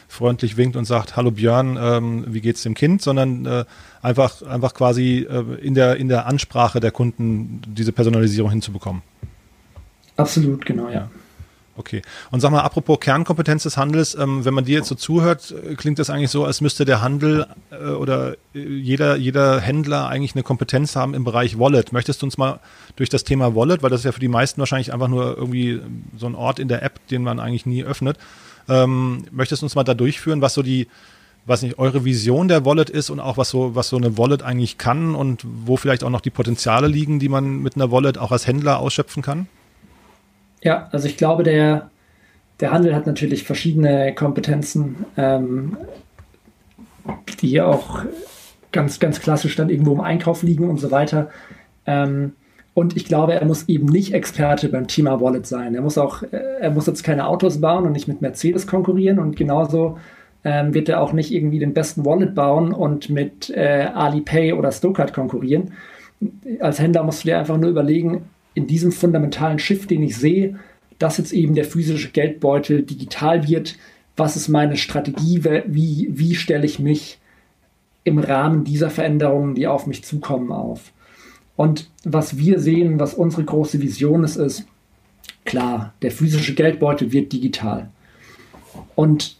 freundlich winkt und sagt, hallo Björn, ähm, wie geht's dem Kind, sondern äh, einfach, einfach quasi äh, in, der, in der Ansprache der Kunden diese Personalisierung hinzubekommen. Absolut, genau, ja. Okay. Und sag mal, apropos Kernkompetenz des Handels, ähm, wenn man dir jetzt so zuhört, äh, klingt das eigentlich so, als müsste der Handel äh, oder äh, jeder, jeder Händler eigentlich eine Kompetenz haben im Bereich Wallet. Möchtest du uns mal durch das Thema Wallet, weil das ist ja für die meisten wahrscheinlich einfach nur irgendwie so ein Ort in der App, den man eigentlich nie öffnet, ähm, möchtest du uns mal da durchführen, was so die, was nicht, eure Vision der Wallet ist und auch was so, was so eine Wallet eigentlich kann und wo vielleicht auch noch die Potenziale liegen, die man mit einer Wallet auch als Händler ausschöpfen kann? Ja, also ich glaube, der, der Handel hat natürlich verschiedene Kompetenzen, ähm, die auch ganz, ganz klassisch dann irgendwo im Einkauf liegen und so weiter. Ähm, Und ich glaube, er muss eben nicht Experte beim Thema Wallet sein. Er muss auch, äh, er muss jetzt keine Autos bauen und nicht mit Mercedes konkurrieren. Und genauso ähm, wird er auch nicht irgendwie den besten Wallet bauen und mit äh, Alipay oder Stokart konkurrieren. Als Händler musst du dir einfach nur überlegen, in diesem fundamentalen Shift, den ich sehe, dass jetzt eben der physische Geldbeutel digital wird, was ist meine Strategie, wie, wie stelle ich mich im Rahmen dieser Veränderungen, die auf mich zukommen, auf. Und was wir sehen, was unsere große Vision ist, ist, klar, der physische Geldbeutel wird digital. Und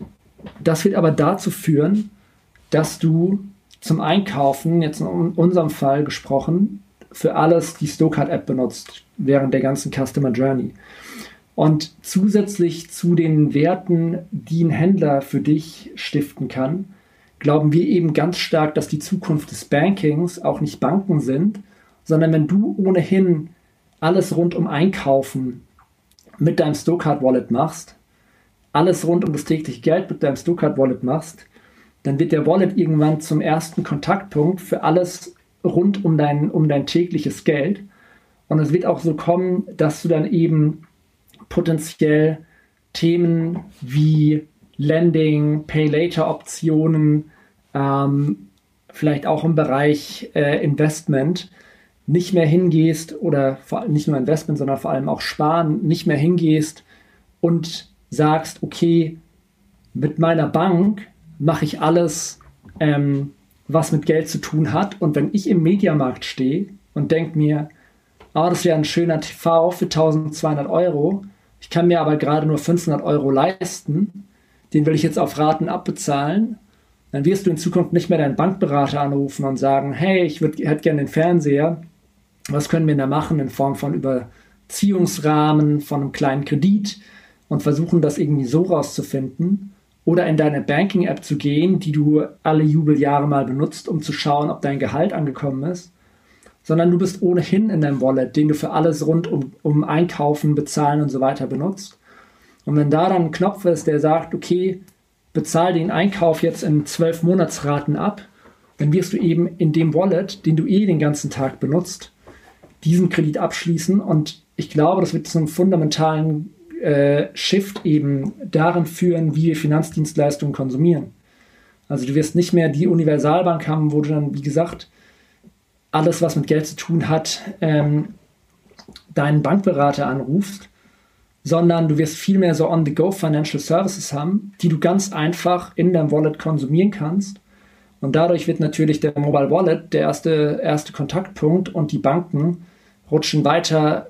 das wird aber dazu führen, dass du zum Einkaufen, jetzt in unserem Fall gesprochen, für alles die Stokart-App benutzt, während der ganzen Customer Journey. Und zusätzlich zu den Werten, die ein Händler für dich stiften kann, glauben wir eben ganz stark, dass die Zukunft des Bankings auch nicht Banken sind, sondern wenn du ohnehin alles rund um Einkaufen mit deinem Stokart Wallet machst, alles rund um das tägliche Geld mit deinem Stokart Wallet machst, dann wird der Wallet irgendwann zum ersten Kontaktpunkt für alles rund um dein, um dein tägliches Geld. Und es wird auch so kommen, dass du dann eben potenziell Themen wie Lending, Pay-Later-Optionen, ähm, vielleicht auch im Bereich äh, Investment nicht mehr hingehst oder vor, nicht nur Investment, sondern vor allem auch Sparen, nicht mehr hingehst und sagst, okay, mit meiner Bank mache ich alles, ähm, was mit Geld zu tun hat. Und wenn ich im Mediamarkt stehe und denke mir, oh, das wäre ein schöner TV für 1200 Euro, ich kann mir aber gerade nur 500 Euro leisten, den will ich jetzt auf Raten abbezahlen, dann wirst du in Zukunft nicht mehr deinen Bankberater anrufen und sagen, hey, ich hätte gerne den Fernseher, was können wir da machen in Form von Überziehungsrahmen, von einem kleinen Kredit und versuchen das irgendwie so rauszufinden. Oder in deine Banking-App zu gehen, die du alle Jubeljahre mal benutzt, um zu schauen, ob dein Gehalt angekommen ist. Sondern du bist ohnehin in deinem Wallet, den du für alles rund um, um Einkaufen, Bezahlen und so weiter benutzt. Und wenn da dann ein Knopf ist, der sagt, okay, bezahl den Einkauf jetzt in zwölf Monatsraten ab, dann wirst du eben in dem Wallet, den du eh den ganzen Tag benutzt, diesen Kredit abschließen. Und ich glaube, das wird zu einem fundamentalen äh, Shift eben darin führen, wie wir Finanzdienstleistungen konsumieren. Also du wirst nicht mehr die Universalbank haben, wo du dann, wie gesagt, alles, was mit Geld zu tun hat, ähm, deinen Bankberater anrufst, sondern du wirst viel mehr so on-the-go Financial Services haben, die du ganz einfach in deinem Wallet konsumieren kannst. Und dadurch wird natürlich der Mobile Wallet der erste, erste Kontaktpunkt und die Banken rutschen weiter,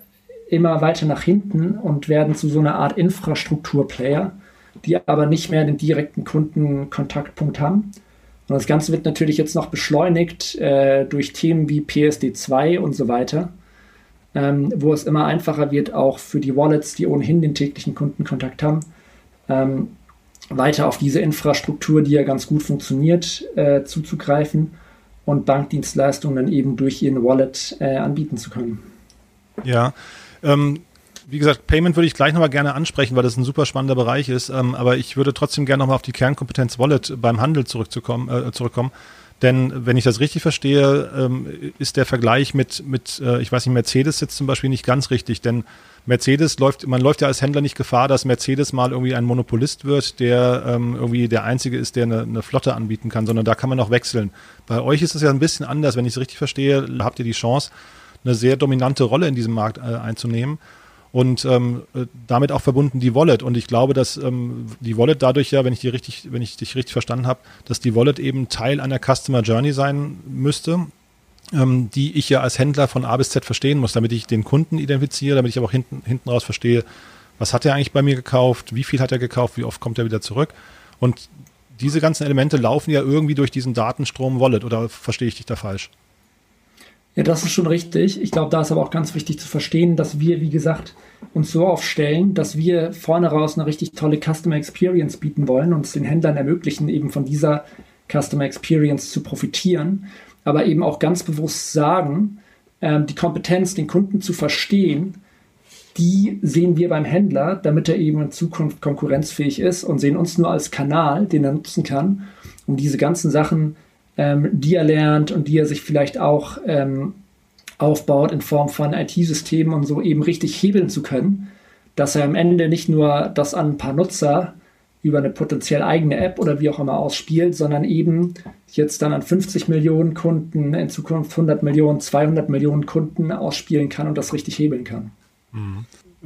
immer weiter nach hinten und werden zu so einer Art Infrastrukturplayer, die aber nicht mehr den direkten Kundenkontaktpunkt haben. Und das Ganze wird natürlich jetzt noch beschleunigt äh, durch Themen wie PSD2 und so weiter, ähm, wo es immer einfacher wird, auch für die Wallets, die ohnehin den täglichen Kundenkontakt haben, ähm, weiter auf diese Infrastruktur, die ja ganz gut funktioniert, äh, zuzugreifen und Bankdienstleistungen dann eben durch ihren Wallet äh, anbieten zu können. Ja, ähm, wie gesagt, Payment würde ich gleich nochmal gerne ansprechen, weil das ein super spannender Bereich ist. Ähm, aber ich würde trotzdem gerne nochmal auf die Kernkompetenz Wallet beim Handel zurückzukommen, äh, zurückkommen. Denn wenn ich das richtig verstehe, ähm, ist der Vergleich mit, mit äh, ich weiß nicht, Mercedes jetzt zum Beispiel nicht ganz richtig. Denn Mercedes läuft, man läuft ja als Händler nicht Gefahr, dass Mercedes mal irgendwie ein Monopolist wird, der ähm, irgendwie der Einzige ist, der eine, eine, Flotte anbieten kann, sondern da kann man auch wechseln. Bei euch ist es ja ein bisschen anders. Wenn ich es richtig verstehe, habt ihr die Chance, eine sehr dominante Rolle in diesem Markt äh, einzunehmen und ähm, äh, damit auch verbunden die Wallet. Und ich glaube, dass ähm, die Wallet dadurch ja, wenn ich die richtig, wenn ich dich richtig verstanden habe, dass die Wallet eben Teil einer Customer Journey sein müsste ähm, die ich ja als Händler von A bis Z verstehen muss, damit ich den Kunden identifiziere, damit ich aber auch hinten, hinten raus verstehe, was hat er eigentlich bei mir gekauft, wie viel hat er gekauft, wie oft kommt er wieder zurück. Und diese ganzen Elemente laufen ja irgendwie durch diesen Datenstrom Wallet oder verstehe ich dich da falsch? Ja, das ist schon richtig. Ich glaube, da ist aber auch ganz wichtig zu verstehen, dass wir, wie gesagt, uns so aufstellen, dass wir vorne raus eine richtig tolle Customer Experience bieten wollen und es den Händlern ermöglichen, eben von dieser Customer Experience zu profitieren aber eben auch ganz bewusst sagen, ähm, die Kompetenz, den Kunden zu verstehen, die sehen wir beim Händler, damit er eben in Zukunft konkurrenzfähig ist und sehen uns nur als Kanal, den er nutzen kann, um diese ganzen Sachen, ähm, die er lernt und die er sich vielleicht auch ähm, aufbaut in Form von IT-Systemen und so eben richtig hebeln zu können, dass er am Ende nicht nur das an ein paar Nutzer über eine potenziell eigene App oder wie auch immer ausspielt, sondern eben jetzt dann an 50 Millionen Kunden, in Zukunft 100 Millionen, 200 Millionen Kunden ausspielen kann und das richtig hebeln kann.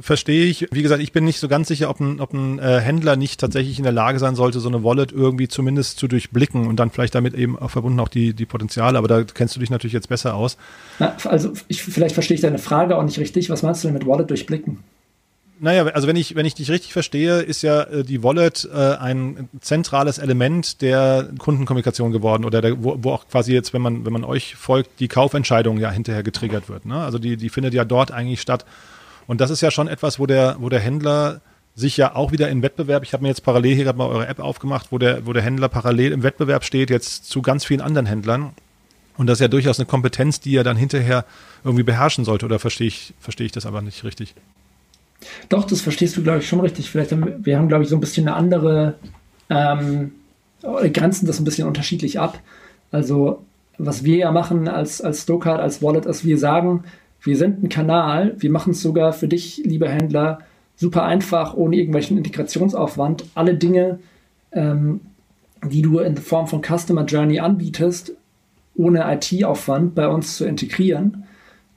Verstehe ich. Wie gesagt, ich bin nicht so ganz sicher, ob ein, ob ein äh, Händler nicht tatsächlich in der Lage sein sollte, so eine Wallet irgendwie zumindest zu durchblicken und dann vielleicht damit eben auch verbunden auch die, die Potenziale. Aber da kennst du dich natürlich jetzt besser aus. Na, also ich, vielleicht verstehe ich deine Frage auch nicht richtig. Was meinst du denn mit Wallet durchblicken? Naja, also wenn ich, wenn ich dich richtig verstehe, ist ja äh, die Wallet äh, ein zentrales Element der Kundenkommunikation geworden oder der, wo, wo auch quasi jetzt, wenn man, wenn man euch folgt, die Kaufentscheidung ja hinterher getriggert wird. Ne? Also die, die findet ja dort eigentlich statt. Und das ist ja schon etwas, wo der, wo der Händler sich ja auch wieder in Wettbewerb, ich habe mir jetzt parallel hier gerade mal eure App aufgemacht, wo der, wo der Händler parallel im Wettbewerb steht, jetzt zu ganz vielen anderen Händlern. Und das ist ja durchaus eine Kompetenz, die er dann hinterher irgendwie beherrschen sollte. Oder verstehe ich, verstehe ich das aber nicht richtig? Doch, das verstehst du, glaube ich, schon richtig. Vielleicht haben wir haben, glaube ich, so ein bisschen eine andere, ähm, grenzen das ein bisschen unterschiedlich ab. Also, was wir ja machen als, als Stokart, als Wallet, ist, wir sagen, wir sind ein Kanal, wir machen es sogar für dich, lieber Händler, super einfach, ohne irgendwelchen Integrationsaufwand. Alle Dinge, ähm, die du in Form von Customer Journey anbietest, ohne IT-Aufwand bei uns zu integrieren,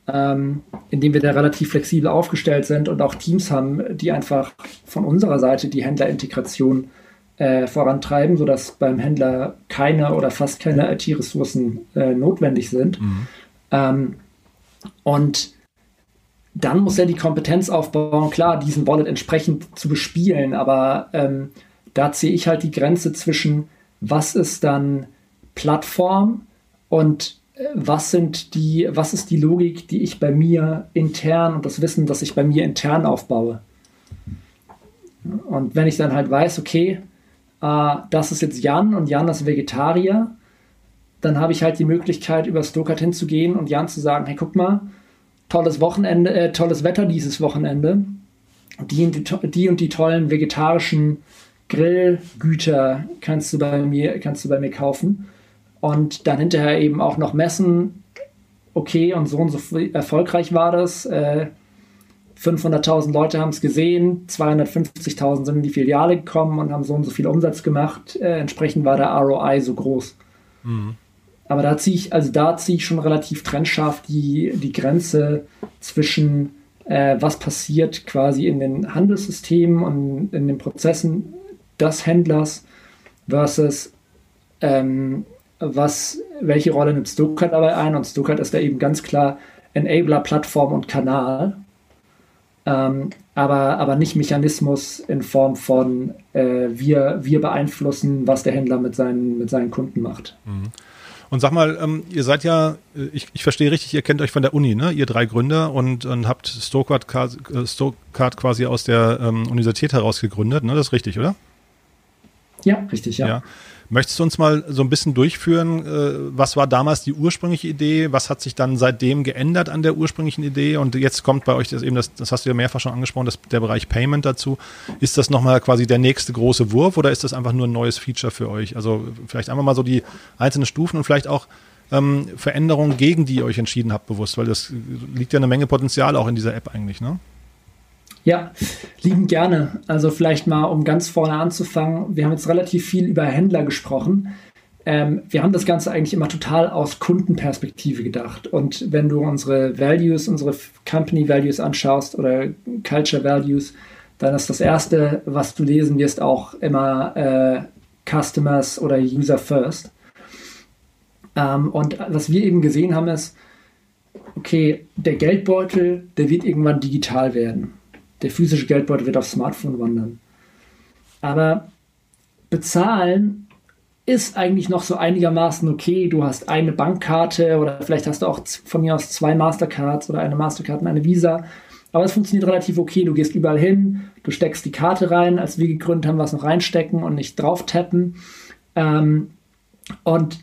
ähm, indem wir da relativ flexibel aufgestellt sind und auch Teams haben, die einfach von unserer Seite die Händlerintegration äh, vorantreiben, sodass beim Händler keine oder fast keine IT-Ressourcen äh, notwendig sind. Mhm. Ähm, und dann muss er die Kompetenz aufbauen, klar, diesen Wallet entsprechend zu bespielen, aber ähm, da ziehe ich halt die Grenze zwischen, was ist dann Plattform und äh, was sind die, was ist die Logik, die ich bei mir intern und das Wissen, das ich bei mir intern aufbaue. Und wenn ich dann halt weiß, okay, äh, das ist jetzt Jan und Jan ist Vegetarier, dann habe ich halt die Möglichkeit, über Stokart hinzugehen und Jan zu sagen, hey, guck mal, tolles Wochenende, äh, tolles Wetter dieses Wochenende. Die und die, die und die tollen vegetarischen Grillgüter kannst du bei mir, kannst du bei mir kaufen. Und dann hinterher eben auch noch messen, okay, und so und so erfolgreich war das. Äh, 500.000 Leute haben es gesehen, 250.000 sind in die Filiale gekommen und haben so und so viel Umsatz gemacht. Äh, entsprechend war der ROI so groß. Mhm. Aber da ziehe ich, also da ziehe ich schon relativ trennscharf die, die Grenze zwischen äh, was passiert quasi in den Handelssystemen und in den Prozessen des Händlers versus ähm, was, welche Rolle nimmt Stokart dabei ein? Und Stokart ist da eben ganz klar Enabler, Plattform und Kanal, ähm, aber, aber nicht Mechanismus in Form von äh, wir, wir beeinflussen, was der Händler mit seinen, mit seinen Kunden macht. Mhm. Und sag mal, ähm, ihr seid ja, äh, ich, ich verstehe richtig, ihr kennt euch von der Uni, ne? Ihr drei Gründer und, und habt Stokart, äh, Stokart quasi aus der ähm, Universität heraus gegründet, ne? Das ist richtig, oder? Ja, richtig, ja. ja. Möchtest du uns mal so ein bisschen durchführen, äh, was war damals die ursprüngliche Idee, was hat sich dann seitdem geändert an der ursprünglichen Idee und jetzt kommt bei euch das eben, das, das hast du ja mehrfach schon angesprochen, das, der Bereich Payment dazu. Ist das nochmal quasi der nächste große Wurf oder ist das einfach nur ein neues Feature für euch? Also vielleicht einfach mal so die einzelnen Stufen und vielleicht auch ähm, Veränderungen, gegen die ihr euch entschieden habt bewusst, weil das liegt ja eine Menge Potenzial auch in dieser App eigentlich, ne? Ja, lieben gerne. Also vielleicht mal, um ganz vorne anzufangen. Wir haben jetzt relativ viel über Händler gesprochen. Ähm, wir haben das Ganze eigentlich immer total aus Kundenperspektive gedacht. Und wenn du unsere Values, unsere Company Values anschaust oder Culture Values, dann ist das Erste, was du lesen wirst, auch immer äh, Customers oder User First. Ähm, und was wir eben gesehen haben, ist, okay, der Geldbeutel, der wird irgendwann digital werden der physische Geldbeutel wird aufs Smartphone wandern. Aber bezahlen ist eigentlich noch so einigermaßen okay. Du hast eine Bankkarte oder vielleicht hast du auch von mir aus zwei Mastercards oder eine Mastercard und eine Visa. Aber es funktioniert relativ okay. Du gehst überall hin, du steckst die Karte rein. Als wir gegründet haben, was noch reinstecken und nicht drauf tappen. Ähm, und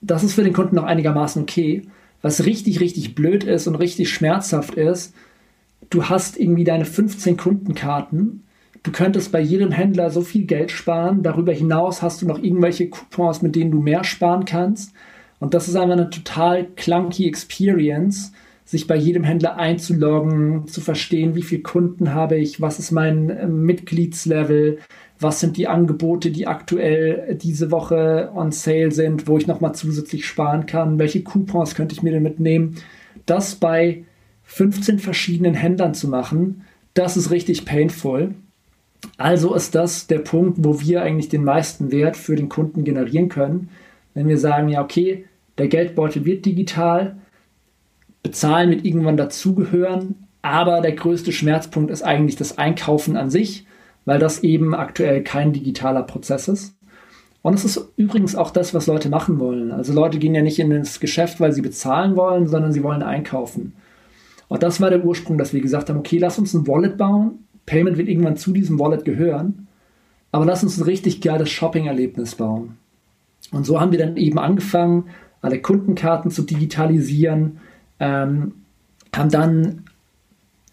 das ist für den Kunden noch einigermaßen okay. Was richtig, richtig blöd ist und richtig schmerzhaft ist, du hast irgendwie deine 15 Kundenkarten. Du könntest bei jedem Händler so viel Geld sparen. Darüber hinaus hast du noch irgendwelche Coupons, mit denen du mehr sparen kannst. Und das ist einfach eine total clunky Experience, sich bei jedem Händler einzuloggen, zu verstehen, wie viele Kunden habe ich, was ist mein äh, Mitgliedslevel, was sind die Angebote, die aktuell diese Woche on sale sind, wo ich nochmal zusätzlich sparen kann, welche Coupons könnte ich mir denn mitnehmen. Das bei 15 verschiedenen Händlern zu machen, das ist richtig painful. Also ist das der Punkt, wo wir eigentlich den meisten Wert für den Kunden generieren können. Wenn wir sagen, ja, okay, der Geldbeutel wird digital, Bezahlen wird irgendwann dazugehören, aber der größte Schmerzpunkt ist eigentlich das Einkaufen an sich, weil das eben aktuell kein digitaler Prozess ist. Und es ist übrigens auch das, was Leute machen wollen. Also Leute gehen ja nicht in das Geschäft, weil sie bezahlen wollen, sondern sie wollen einkaufen. Und das war der Ursprung, dass wir gesagt haben, okay, lass uns ein Wallet bauen. Payment wird irgendwann zu diesem Wallet gehören. Aber lass uns ein richtig geiles Shopping-Erlebnis bauen. Und so haben wir dann eben angefangen, alle Kundenkarten zu digitalisieren, ähm, haben dann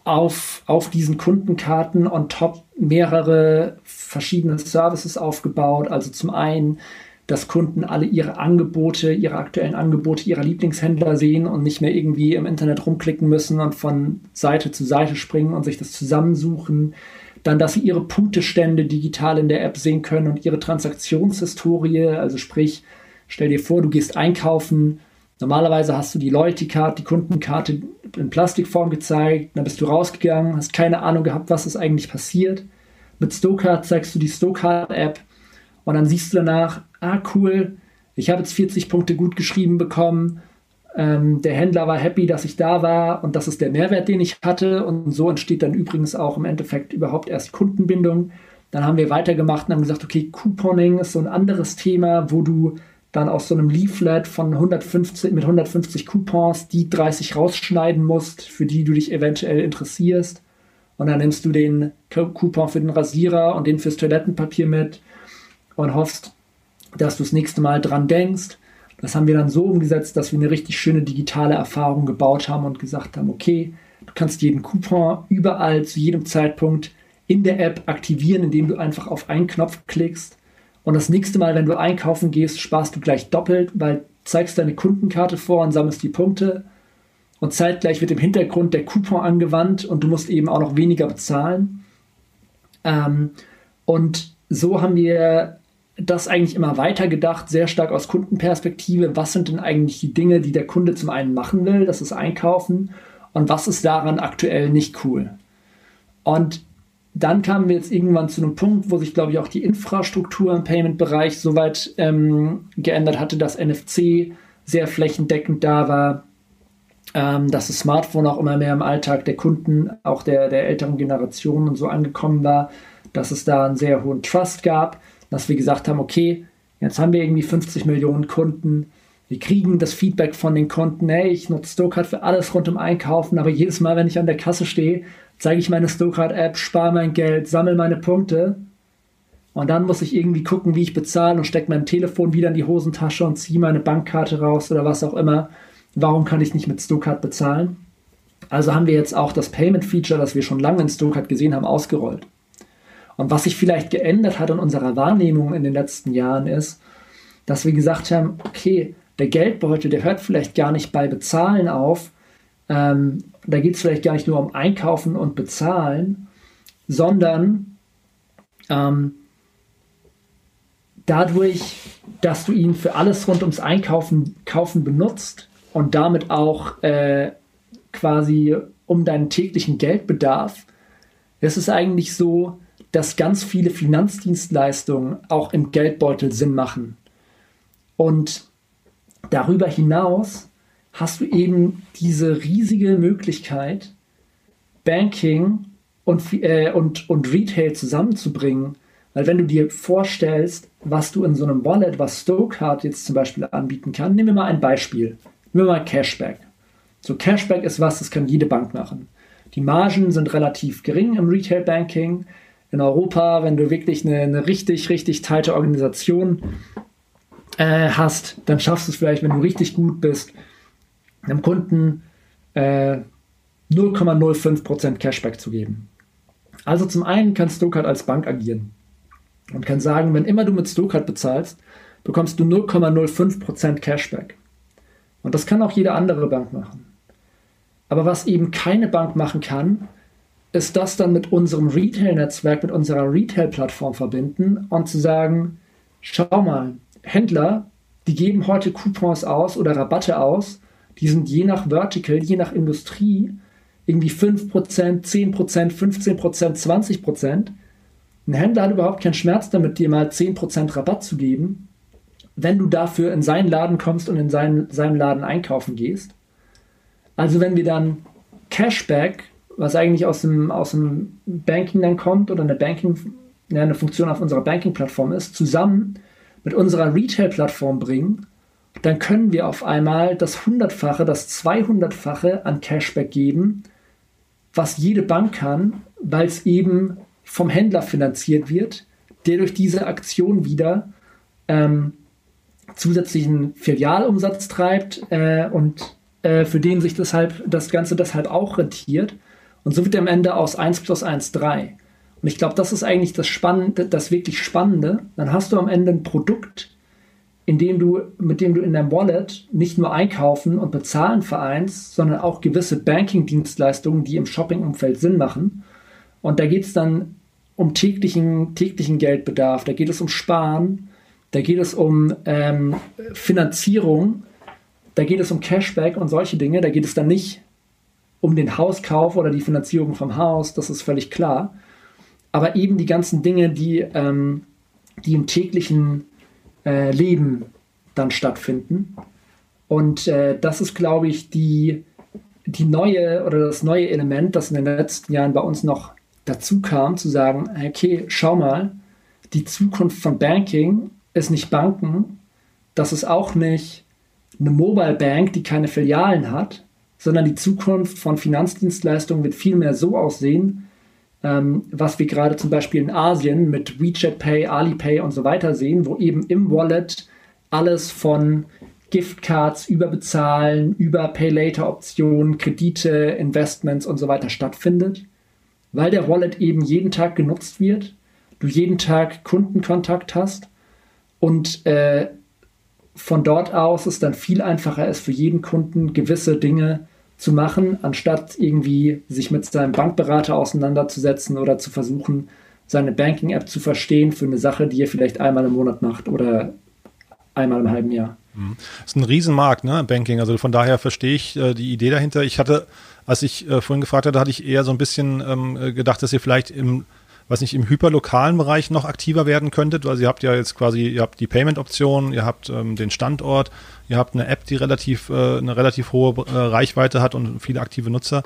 auf, auf diesen Kundenkarten on top mehrere verschiedene Services aufgebaut. Also zum einen, dass Kunden alle ihre Angebote, ihre aktuellen Angebote ihrer Lieblingshändler sehen und nicht mehr irgendwie im Internet rumklicken müssen und von Seite zu Seite springen und sich das zusammensuchen. Dann, dass sie ihre Punktestände digital in der App sehen können und ihre Transaktionshistorie. Also sprich, stell dir vor, du gehst einkaufen, Normalerweise hast du die Loyalty-Card, die Kundenkarte in Plastikform gezeigt, dann bist du rausgegangen, hast keine Ahnung gehabt, was ist eigentlich passiert. Mit Stokart zeigst du die Stokart-App und dann siehst du danach, ah cool, ich habe jetzt 40 Punkte gut geschrieben bekommen, ähm, der Händler war happy, dass ich da war und das ist der Mehrwert, den ich hatte und so entsteht dann übrigens auch im Endeffekt überhaupt erst Kundenbindung. Dann haben wir weitergemacht und haben gesagt, okay, Couponing ist so ein anderes Thema, wo du dann aus so einem Leaflet von 150, mit 150 Coupons die 30 rausschneiden musst, für die du dich eventuell interessierst. Und dann nimmst du den Coupon für den Rasierer und den fürs Toilettenpapier mit und hoffst, dass du das nächste Mal dran denkst. Das haben wir dann so umgesetzt, dass wir eine richtig schöne digitale Erfahrung gebaut haben und gesagt haben, okay, du kannst jeden Coupon überall zu jedem Zeitpunkt in der App aktivieren, indem du einfach auf einen Knopf klickst und das nächste Mal, wenn du einkaufen gehst, sparst du gleich doppelt, weil zeigst deine Kundenkarte vor und sammelst die Punkte. Und zeitgleich wird im Hintergrund der Coupon angewandt und du musst eben auch noch weniger bezahlen. Ähm, und so haben wir das eigentlich immer weiter gedacht, sehr stark aus Kundenperspektive. Was sind denn eigentlich die Dinge, die der Kunde zum einen machen will? Das ist Einkaufen. Und was ist daran aktuell nicht cool? Und dann kamen wir jetzt irgendwann zu einem Punkt, wo sich, glaube ich, auch die Infrastruktur im Payment-Bereich so weit ähm, geändert hatte, dass NFC sehr flächendeckend da war, ähm, dass das Smartphone auch immer mehr im Alltag der Kunden, auch der, der älteren Generationen und so angekommen war, dass es da einen sehr hohen Trust gab, dass wir gesagt haben, okay, jetzt haben wir irgendwie 50 Millionen Kunden, wir kriegen das Feedback von den Kunden, hey, ich nutze Stokart für alles rund um Einkaufen, aber jedes Mal, wenn ich an der Kasse stehe, zeige ich meine Stokart-App, spare mein Geld, sammle meine Punkte und dann muss ich irgendwie gucken, wie ich bezahle und stecke mein Telefon wieder in die Hosentasche und ziehe meine Bankkarte raus oder was auch immer. Warum kann ich nicht mit Stokart bezahlen? Also haben wir jetzt auch das Payment-Feature, das wir schon lange in Stokart gesehen haben, ausgerollt. Und was sich vielleicht geändert hat in unserer Wahrnehmung in den letzten Jahren ist, dass wir gesagt haben, okay, der Geldbeutel, der hört vielleicht gar nicht bei Bezahlen auf, ähm, da geht es vielleicht gar nicht nur um Einkaufen und Bezahlen, sondern ähm, dadurch, dass du ihn für alles rund ums Einkaufen kaufen benutzt und damit auch äh, quasi um deinen täglichen Geldbedarf, ist es eigentlich so, dass ganz viele Finanzdienstleistungen auch im Geldbeutel Sinn machen. Und darüber hinaus hast du eben diese riesige Möglichkeit, Banking und, äh, und, und Retail zusammenzubringen. Weil wenn du dir vorstellst, was du in so einem Wallet, was Stokart jetzt zum Beispiel anbieten kann, nehmen wir mal ein Beispiel. Nehmen wir mal Cashback. So Cashback ist was, das kann jede Bank machen. Die Margen sind relativ gering im Retail Banking. In Europa, wenn du wirklich eine, eine richtig, richtig teite Organisation äh, hast, dann schaffst du es vielleicht, wenn du richtig gut bist, einem Kunden äh, 0,05% Cashback zu geben. Also zum einen kann Stokart als Bank agieren und kann sagen, wenn immer du mit Stokart bezahlst, bekommst du 0,05% Cashback. Und das kann auch jede andere Bank machen. Aber was eben keine Bank machen kann, ist das dann mit unserem Retail-Netzwerk, mit unserer Retail-Plattform verbinden und zu sagen, schau mal, Händler, die geben heute Coupons aus oder Rabatte aus, die sind je nach Vertical, je nach Industrie irgendwie 5%, 10%, 15%, 20%. Ein Händler hat überhaupt keinen Schmerz damit, dir mal 10% Rabatt zu geben, wenn du dafür in seinen Laden kommst und in seinen, seinem Laden einkaufen gehst. Also wenn wir dann Cashback, was eigentlich aus dem, aus dem Banking dann kommt oder eine Banking, ja, eine Funktion auf unserer Banking-Plattform ist, zusammen mit unserer Retail-Plattform bringen, dann können wir auf einmal das Hundertfache, das Zweihundertfache an Cashback geben, was jede Bank kann, weil es eben vom Händler finanziert wird, der durch diese Aktion wieder ähm, zusätzlichen Filialumsatz treibt äh, und äh, für den sich deshalb das Ganze deshalb auch rentiert. Und so wird am Ende aus 1 plus 1 3. Und ich glaube, das ist eigentlich das Spannende, das wirklich Spannende. Dann hast du am Ende ein Produkt, in dem du, mit dem du in deinem Wallet nicht nur einkaufen und bezahlen vereinst, sondern auch gewisse Banking-Dienstleistungen, die im Shopping-Umfeld Sinn machen. Und da geht es dann um täglichen, täglichen Geldbedarf, da geht es um Sparen, da geht es um ähm, Finanzierung, da geht es um Cashback und solche Dinge, da geht es dann nicht um den Hauskauf oder die Finanzierung vom Haus, das ist völlig klar, aber eben die ganzen Dinge, die, ähm, die im täglichen äh, Leben dann stattfinden. Und äh, das ist, glaube ich, die, die neue oder das neue Element, das in den letzten Jahren bei uns noch dazu kam, zu sagen, okay, schau mal, die Zukunft von Banking ist nicht Banken, das ist auch nicht eine Mobile Bank, die keine Filialen hat, sondern die Zukunft von Finanzdienstleistungen wird vielmehr so aussehen, ähm, was wir gerade zum Beispiel in Asien mit WeChat Pay, Alipay und so weiter sehen, wo eben im Wallet alles von Giftcards über Bezahlen, über Pay-Later-Optionen, Kredite, Investments und so weiter stattfindet, weil der Wallet eben jeden Tag genutzt wird, du jeden Tag Kundenkontakt hast und äh, von dort aus es dann viel einfacher ist für jeden Kunden gewisse Dinge zu machen, anstatt irgendwie sich mit seinem Bankberater auseinanderzusetzen oder zu versuchen, seine Banking-App zu verstehen für eine Sache, die er vielleicht einmal im Monat macht oder einmal im halben Jahr. Das mhm. ist ein Riesenmarkt, ne, Banking. Also von daher verstehe ich äh, die Idee dahinter. Ich hatte, als ich äh, vorhin gefragt hatte, hatte ich eher so ein bisschen ähm, äh, gedacht, dass ihr vielleicht im was nicht im hyperlokalen Bereich noch aktiver werden könntet. Also ihr habt ja jetzt quasi, ihr habt die Payment-Option, ihr habt ähm, den Standort, ihr habt eine App, die relativ, äh, eine relativ hohe äh, Reichweite hat und viele aktive Nutzer.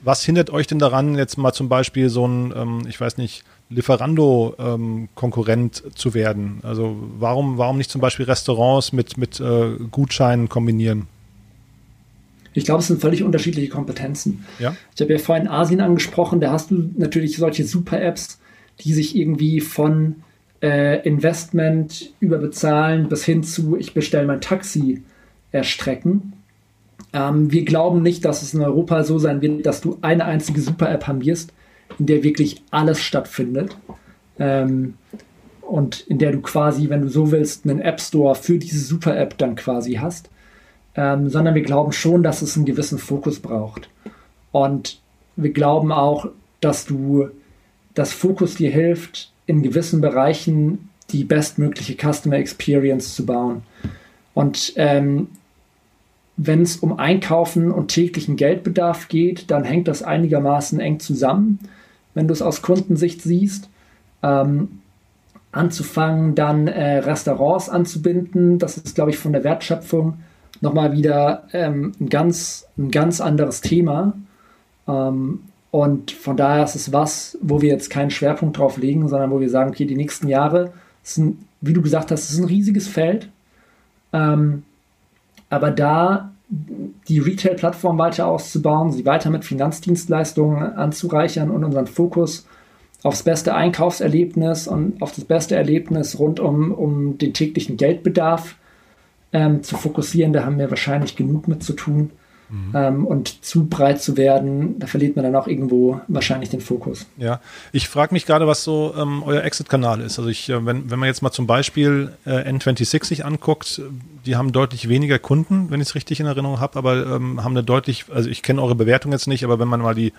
Was hindert euch denn daran, jetzt mal zum Beispiel so ein, ähm, ich weiß nicht, Lieferando-Konkurrent ähm, zu werden? Also warum, warum nicht zum Beispiel Restaurants mit, mit äh, Gutscheinen kombinieren? Ich glaube, es sind völlig unterschiedliche Kompetenzen. Ja? Ich habe ja vorhin Asien angesprochen, da hast du natürlich solche Super-Apps, die sich irgendwie von äh, Investment über Bezahlen bis hin zu ich bestelle mein Taxi erstrecken. Ähm, wir glauben nicht, dass es in Europa so sein wird, dass du eine einzige Super-App haben wirst, in der wirklich alles stattfindet. Ähm, und in der du quasi, wenn du so willst, einen App Store für diese Super-App dann quasi hast ähm, sondern wir glauben schon, dass es einen gewissen Fokus braucht. Und wir glauben auch, dass du das Fokus dir hilft, in gewissen Bereichen die bestmögliche Customer Experience zu bauen. Und ähm, wenn es um Einkaufen und täglichen Geldbedarf geht, dann hängt das einigermaßen eng zusammen, wenn du es aus Kundensicht siehst. Ähm, anzufangen, dann äh, Restaurants anzubinden, das ist, glaube ich, von der Wertschöpfung nochmal wieder ähm, ein, ganz, ein ganz anderes Thema. Ähm, und von daher ist es was, wo wir jetzt keinen Schwerpunkt drauf legen, sondern wo wir sagen, okay, die nächsten Jahre sind, wie du gesagt hast, ist ein riesiges Feld. Ähm, aber da die Retail-Plattform weiter auszubauen, sie weiter mit Finanzdienstleistungen anzureichern und unseren Fokus aufs beste Einkaufserlebnis und auf das beste Erlebnis rund um, um den täglichen Geldbedarf ähm, zu fokussieren. Da haben wir wahrscheinlich genug mit zu tun. Mhm. Ähm, und zu breit zu werden, da verliert man dann auch irgendwo wahrscheinlich den Fokus. Ja, ich frage mich gerade, was so ähm, euer Exit-Kanal ist. Also ich, äh, wenn, wenn man jetzt mal zum Beispiel äh, N26 sich anguckt, die haben deutlich weniger Kunden, wenn ich es richtig in Erinnerung habe, aber ähm, haben eine deutlich, also ich kenne eure Bewertung jetzt nicht, aber wenn man mal die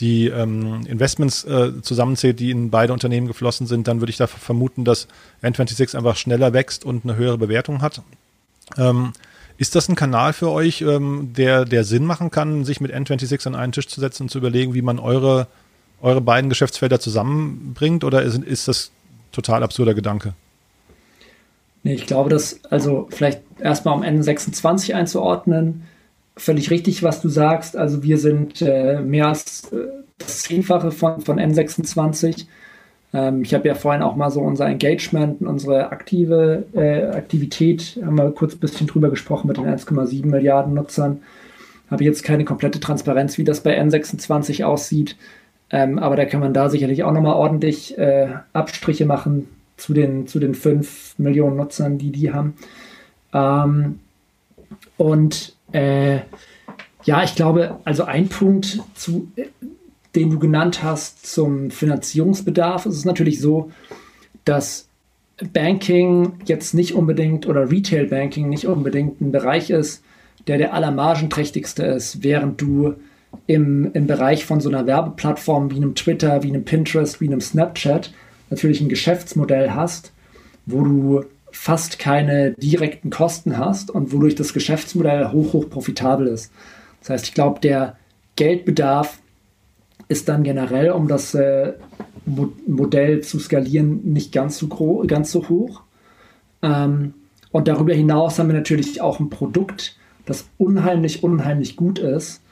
die ähm, Investments äh, zusammenzählt, die in beide Unternehmen geflossen sind, dann würde ich da vermuten, dass N26 einfach schneller wächst und eine höhere Bewertung hat. Ähm, ist das ein Kanal für euch, ähm, der, der Sinn machen kann, sich mit N26 an einen Tisch zu setzen und zu überlegen, wie man eure, eure beiden Geschäftsfelder zusammenbringt? Oder ist, ist das total absurder Gedanke? Nee, ich glaube, dass, also vielleicht erstmal um N26 einzuordnen, völlig richtig, was du sagst. Also wir sind äh, mehr als äh, das Zehnfache von, von N26. Ähm, ich habe ja vorhin auch mal so unser Engagement, unsere aktive äh, Aktivität, haben wir kurz ein bisschen drüber gesprochen mit den 1,7 Milliarden Nutzern. Habe jetzt keine komplette Transparenz, wie das bei N26 aussieht. Ähm, aber da kann man da sicherlich auch nochmal ordentlich äh, Abstriche machen zu den, zu den 5 Millionen Nutzern, die die haben. Ähm, und äh, ja, ich glaube, also ein Punkt zu, den du genannt hast zum Finanzierungsbedarf. Es ist natürlich so, dass Banking jetzt nicht unbedingt oder Retail Banking nicht unbedingt ein Bereich ist, der der allermargenträchtigste ist, während du im, im Bereich von so einer Werbeplattform wie einem Twitter, wie einem Pinterest, wie einem Snapchat natürlich ein Geschäftsmodell hast, wo du fast keine direkten Kosten hast und wodurch das Geschäftsmodell hoch, hoch profitabel ist. Das heißt, ich glaube, der Geldbedarf ist dann generell, um das äh, Mo Modell zu skalieren, nicht ganz so, ganz so hoch. Ähm, und darüber hinaus haben wir natürlich auch ein Produkt, das unheimlich, unheimlich gut ist,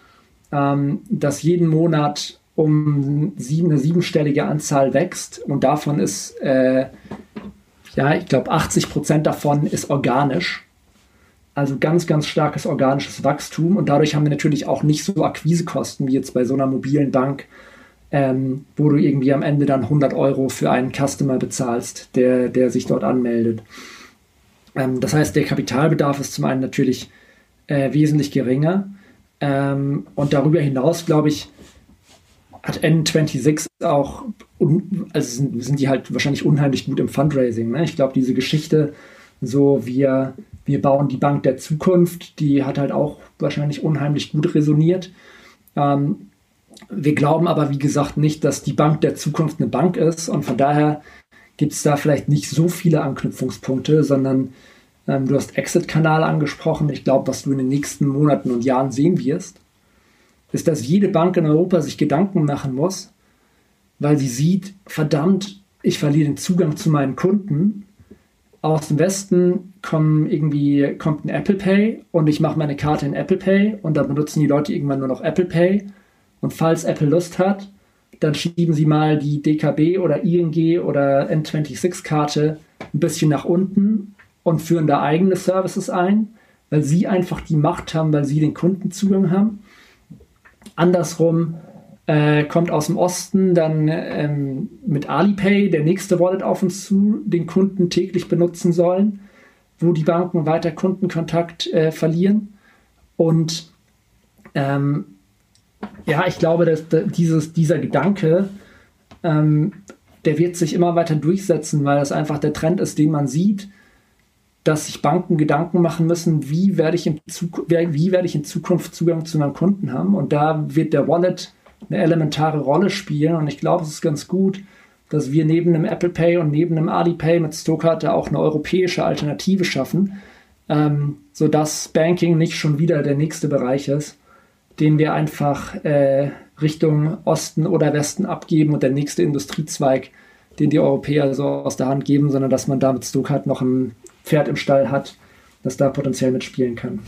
ähm, das jeden Monat um sieben, eine siebenstellige Anzahl wächst. Und davon ist, äh, ja, ich glaube, 80 Prozent davon ist organisch. Also ganz, ganz starkes organisches Wachstum und dadurch haben wir natürlich auch nicht so Akquisekosten wie jetzt bei so einer mobilen Bank, ähm, wo du irgendwie am Ende dann 100 Euro für einen Customer bezahlst, der, der sich dort anmeldet. Ähm, das heißt, der Kapitalbedarf ist zum einen natürlich äh, wesentlich geringer ähm, und darüber hinaus, glaube ich, hat N26 auch, also sind, sind, die halt wahrscheinlich unheimlich gut im Fundraising. Ne? Ich glaube, diese Geschichte, so wir wir bauen die Bank der Zukunft, die hat halt auch wahrscheinlich unheimlich gut resoniert. Ähm, wir glauben aber, wie gesagt, nicht, dass die Bank der Zukunft eine Bank ist und von daher gibt es da vielleicht nicht so viele Anknüpfungspunkte, sondern ähm, du hast Exit-Kanal angesprochen. Ich glaube, was du in den nächsten Monaten und Jahren sehen wirst, ist, dass jede Bank in Europa sich Gedanken machen muss, weil sie sieht, verdammt, ich verliere den Zugang zu meinen Kunden aus dem Westen kommen irgendwie, kommt ein Apple Pay und ich mache meine Karte in Apple Pay und dann benutzen die Leute irgendwann nur noch Apple Pay. Und falls Apple Lust hat, dann schieben sie mal die DKB oder ING oder N26-Karte ein bisschen nach unten und führen da eigene Services ein, weil sie einfach die Macht haben, weil sie den Kundenzugang haben. Andersrum äh, kommt aus dem Osten dann ähm, mit Alipay der nächste Wallet auf uns zu, den Kunden täglich benutzen sollen, wo die Banken weiter Kundenkontakt äh, verlieren. Und ähm, ja, ich glaube, dass dieses, dieser Gedanke, ähm, der wird sich immer weiter durchsetzen, weil das einfach der Trend ist, den man sieht, dass sich Banken Gedanken machen müssen, wie werde ich in, wie werde ich in Zukunft Zugang zu meinem Kunden haben. Und da wird der Wallet eine elementare Rolle spielen. Und ich glaube, es ist ganz gut, dass wir neben einem Apple Pay und neben einem Alipay mit Stokarte auch eine europäische Alternative schaffen, ähm, sodass Banking nicht schon wieder der nächste Bereich ist, den wir einfach äh, Richtung Osten oder Westen abgeben und der nächste Industriezweig, den die Europäer so aus der Hand geben, sondern dass man da mit Stokart noch ein Pferd im Stall hat, das da potenziell mitspielen kann.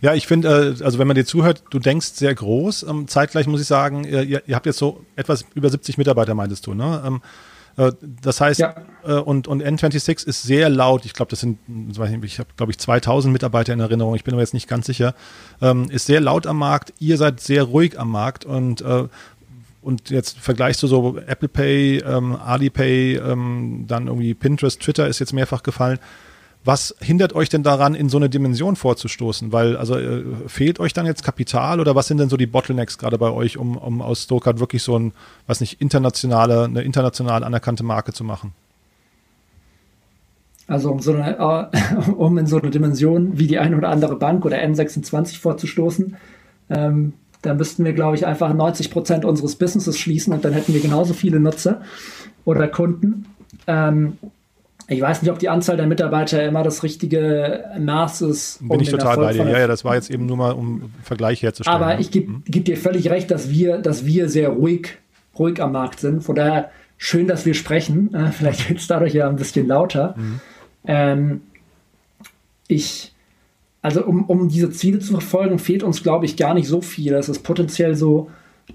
Ja, ich finde, äh, also wenn man dir zuhört, du denkst sehr groß. Ähm, zeitgleich muss ich sagen, ihr, ihr habt jetzt so etwas über 70 Mitarbeiter, meintest du, ne? Ähm, äh, das heißt, ja. Äh, und, und N26 ist sehr laut. Ich glaube, das sind, ich habe, glaube ich, 2000 Mitarbeiter in Erinnerung. Ich bin aber jetzt nicht ganz sicher. Ähm, ist sehr laut am Markt. Ihr seid sehr ruhig am Markt und und jetzt vergleichst du so Apple Pay, ähm, Alipay, ähm, dann irgendwie Pinterest, Twitter ist jetzt mehrfach gefallen. Was hindert euch denn daran, in so eine Dimension vorzustoßen? Weil, also äh, fehlt euch dann jetzt Kapital oder was sind denn so die Bottlenecks gerade bei euch, um, um aus Stokart wirklich so ein, was nicht, internationale, eine international anerkannte Marke zu machen? Also um, so eine, äh, um in so eine Dimension wie die eine oder andere Bank oder N26 vorzustoßen, ähm, da müssten wir, glaube ich, einfach 90 Prozent unseres Businesses schließen und dann hätten wir genauso viele Nutzer oder Kunden. Ähm, ich weiß nicht, ob die Anzahl der Mitarbeiter immer das richtige Maß ist. Um Bin ich total Erfolg bei dir. Ja, ja, das war jetzt eben nur mal, um Vergleich herzustellen. Aber ich gebe hm? geb dir völlig recht, dass wir, dass wir sehr ruhig, ruhig am Markt sind. Von daher schön, dass wir sprechen. Äh, vielleicht wird es dadurch ja ein bisschen lauter. Mhm. Ähm, ich, also um, um diese Ziele zu verfolgen, fehlt uns, glaube ich, gar nicht so viel. Es ist potenziell so,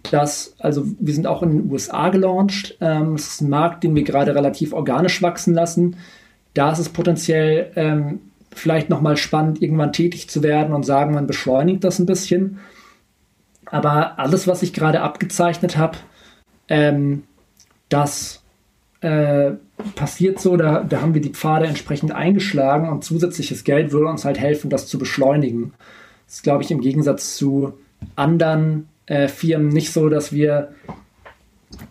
dass, also wir sind auch in den USA gelauncht. Ähm, das ist ein Markt, den wir gerade relativ organisch wachsen lassen. Da ist es potenziell ähm, vielleicht nochmal spannend, irgendwann tätig zu werden und sagen, man beschleunigt das ein bisschen. Aber alles, was ich gerade abgezeichnet habe, ähm, das äh, passiert so, da, da haben wir die Pfade entsprechend eingeschlagen und zusätzliches Geld würde uns halt helfen, das zu beschleunigen. Das ist, glaube ich, im Gegensatz zu anderen äh, Firmen nicht so, dass wir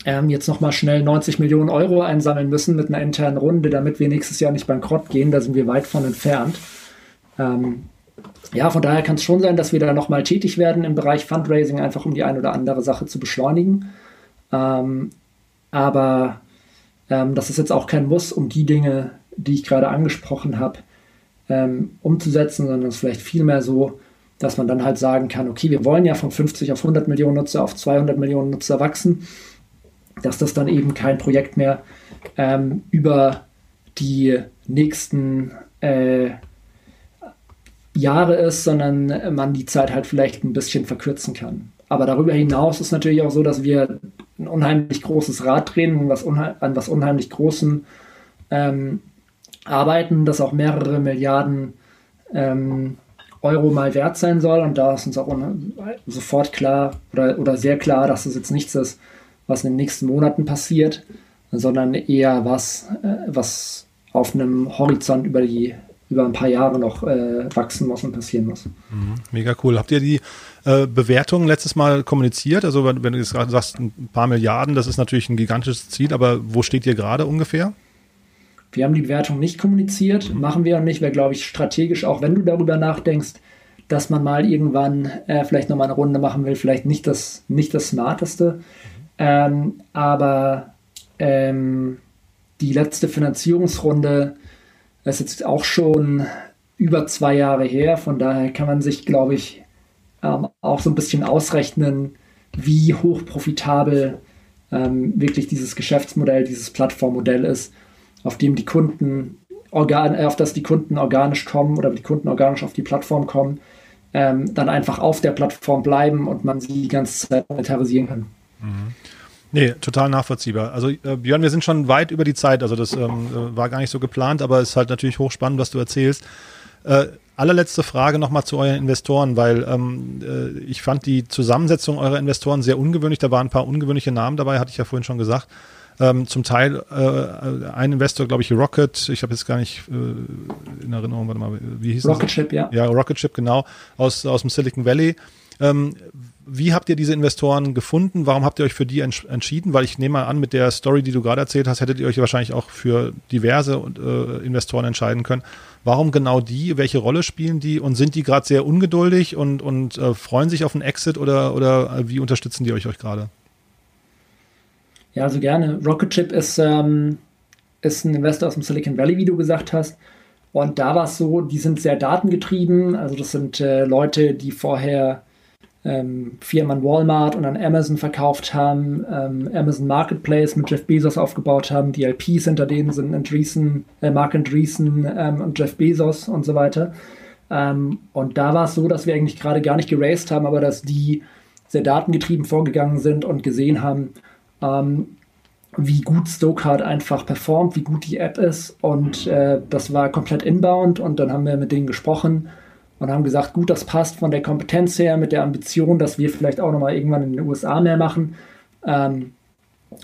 ähm, jetzt nochmal schnell 90 Millionen Euro einsammeln müssen mit einer internen Runde, damit wir nächstes Jahr nicht bankrott gehen. Da sind wir weit von entfernt. Ähm, ja, von daher kann es schon sein, dass wir da nochmal tätig werden im Bereich Fundraising, einfach um die eine oder andere Sache zu beschleunigen. Ähm, aber ähm, das ist jetzt auch kein Muss, um die Dinge, die ich gerade angesprochen habe, ähm, umzusetzen, sondern es ist vielleicht vielmehr so, dass man dann halt sagen kann, okay, wir wollen ja von 50 auf 100 Millionen Nutzer auf 200 Millionen Nutzer wachsen, dass das dann eben kein Projekt mehr ähm, über die nächsten äh, Jahre ist, sondern man die Zeit halt vielleicht ein bisschen verkürzen kann. Aber darüber hinaus ist natürlich auch so, dass wir ein unheimlich großes Rad drehen, was an was unheimlich großen ähm, arbeiten, das auch mehrere Milliarden ähm, Euro mal wert sein soll. Und da ist uns auch sofort klar oder, oder sehr klar, dass es jetzt nichts ist, was in den nächsten Monaten passiert, sondern eher was, äh, was auf einem Horizont über die über ein paar Jahre noch äh, wachsen muss und passieren muss. Mhm, mega cool. Habt ihr die äh, Bewertungen letztes Mal kommuniziert? Also wenn, wenn du jetzt gerade sagst, ein paar Milliarden, das ist natürlich ein gigantisches Ziel, aber wo steht ihr gerade ungefähr? Wir haben die Bewertung nicht kommuniziert, machen wir auch nicht, weil, glaube ich, strategisch, auch wenn du darüber nachdenkst, dass man mal irgendwann äh, vielleicht nochmal eine Runde machen will, vielleicht nicht das, nicht das Smarteste. Ähm, aber ähm, die letzte Finanzierungsrunde ist jetzt auch schon über zwei Jahre her. Von daher kann man sich, glaube ich, ähm, auch so ein bisschen ausrechnen, wie hoch profitabel ähm, wirklich dieses Geschäftsmodell, dieses Plattformmodell ist, auf dem die Kunden organ äh, auf das die Kunden organisch kommen oder die Kunden organisch auf die Plattform kommen, ähm, dann einfach auf der Plattform bleiben und man sie die ganze Zeit monetarisieren kann. Mhm. Nee, total nachvollziehbar. Also äh, Björn, wir sind schon weit über die Zeit, also das ähm, äh, war gar nicht so geplant, aber es ist halt natürlich hochspannend, was du erzählst. Äh, allerletzte Frage nochmal zu euren Investoren, weil ähm, äh, ich fand die Zusammensetzung eurer Investoren sehr ungewöhnlich. Da waren ein paar ungewöhnliche Namen dabei, hatte ich ja vorhin schon gesagt. Ähm, zum Teil äh, ein Investor, glaube ich, Rocket, ich habe jetzt gar nicht äh, in Erinnerung, warte mal, wie hieß Rocket das? Chip, ja. Ja, Rocket Chip, genau, aus, aus dem Silicon Valley. Ähm, wie habt ihr diese Investoren gefunden? Warum habt ihr euch für die entschieden? Weil ich nehme mal an, mit der Story, die du gerade erzählt hast, hättet ihr euch wahrscheinlich auch für diverse äh, Investoren entscheiden können. Warum genau die? Welche Rolle spielen die? Und sind die gerade sehr ungeduldig und, und äh, freuen sich auf einen Exit oder, oder äh, wie unterstützen die euch, euch gerade? Ja, also gerne. Rocket Chip ist, ähm, ist ein Investor aus dem Silicon Valley, wie du gesagt hast. Und da war es so, die sind sehr datengetrieben. Also das sind äh, Leute, die vorher ähm, Firmen Walmart und an Amazon verkauft haben, ähm, Amazon Marketplace mit Jeff Bezos aufgebaut haben, die LPs hinter denen sind Andreessen, äh, Mark Andreessen ähm, und Jeff Bezos und so weiter. Ähm, und da war es so, dass wir eigentlich gerade gar nicht geraced haben, aber dass die sehr datengetrieben vorgegangen sind und gesehen haben, ähm, wie gut Stokart einfach performt, wie gut die App ist. Und äh, das war komplett inbound und dann haben wir mit denen gesprochen und haben gesagt, gut, das passt von der Kompetenz her mit der Ambition, dass wir vielleicht auch nochmal irgendwann in den USA mehr machen. Ähm,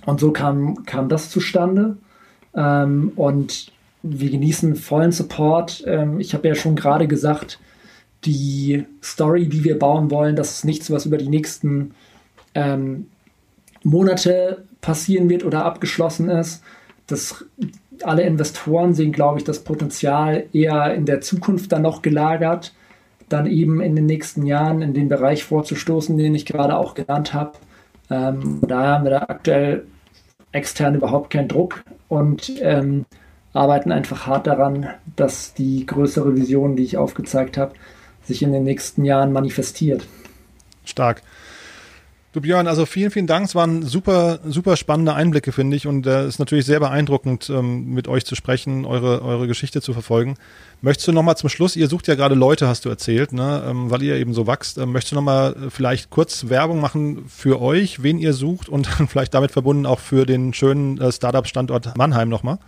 und so kam, kam das zustande. Ähm, und wir genießen vollen Support. Ähm, ich habe ja schon gerade gesagt, die Story, die wir bauen wollen, das ist nichts, was über die nächsten ähm, Monate passieren wird oder abgeschlossen ist. Das, alle Investoren sehen, glaube ich, das Potenzial eher in der Zukunft dann noch gelagert, dann eben in den nächsten Jahren in den Bereich vorzustoßen, den ich gerade auch genannt habe. Ähm, daher haben wir da aktuell extern überhaupt keinen Druck und ähm, arbeiten einfach hart daran, dass die größere Vision, die ich aufgezeigt habe, sich in den nächsten Jahren manifestiert. Stark. Du Björn, also vielen, vielen Dank. Es waren super, super spannende Einblicke, finde ich. Und es äh, ist natürlich sehr beeindruckend, ähm, mit euch zu sprechen, eure, eure Geschichte zu verfolgen. Möchtest du nochmal zum Schluss, ihr sucht ja gerade Leute, hast du erzählt, ne, ähm, weil ihr eben so wächst. Ähm, möchtest du nochmal äh, vielleicht kurz Werbung machen für euch, wen ihr sucht und dann vielleicht damit verbunden auch für den schönen äh, Startup-Standort Mannheim nochmal?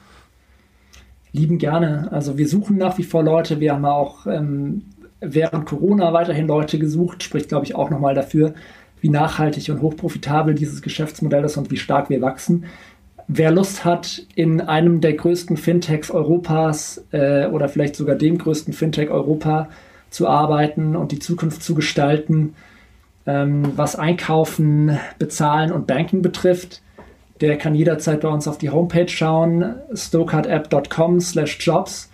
Lieben gerne. Also wir suchen nach wie vor Leute. Wir haben auch ähm, während Corona weiterhin Leute gesucht, spricht, glaube ich, auch nochmal dafür, wie nachhaltig und hochprofitabel dieses Geschäftsmodell ist und wie stark wir wachsen. Wer Lust hat, in einem der größten Fintechs Europas äh, oder vielleicht sogar dem größten Fintech Europa zu arbeiten und die Zukunft zu gestalten, ähm, was Einkaufen, Bezahlen und Banking betrifft, der kann jederzeit bei uns auf die Homepage schauen, stokart.app.com slash jobs.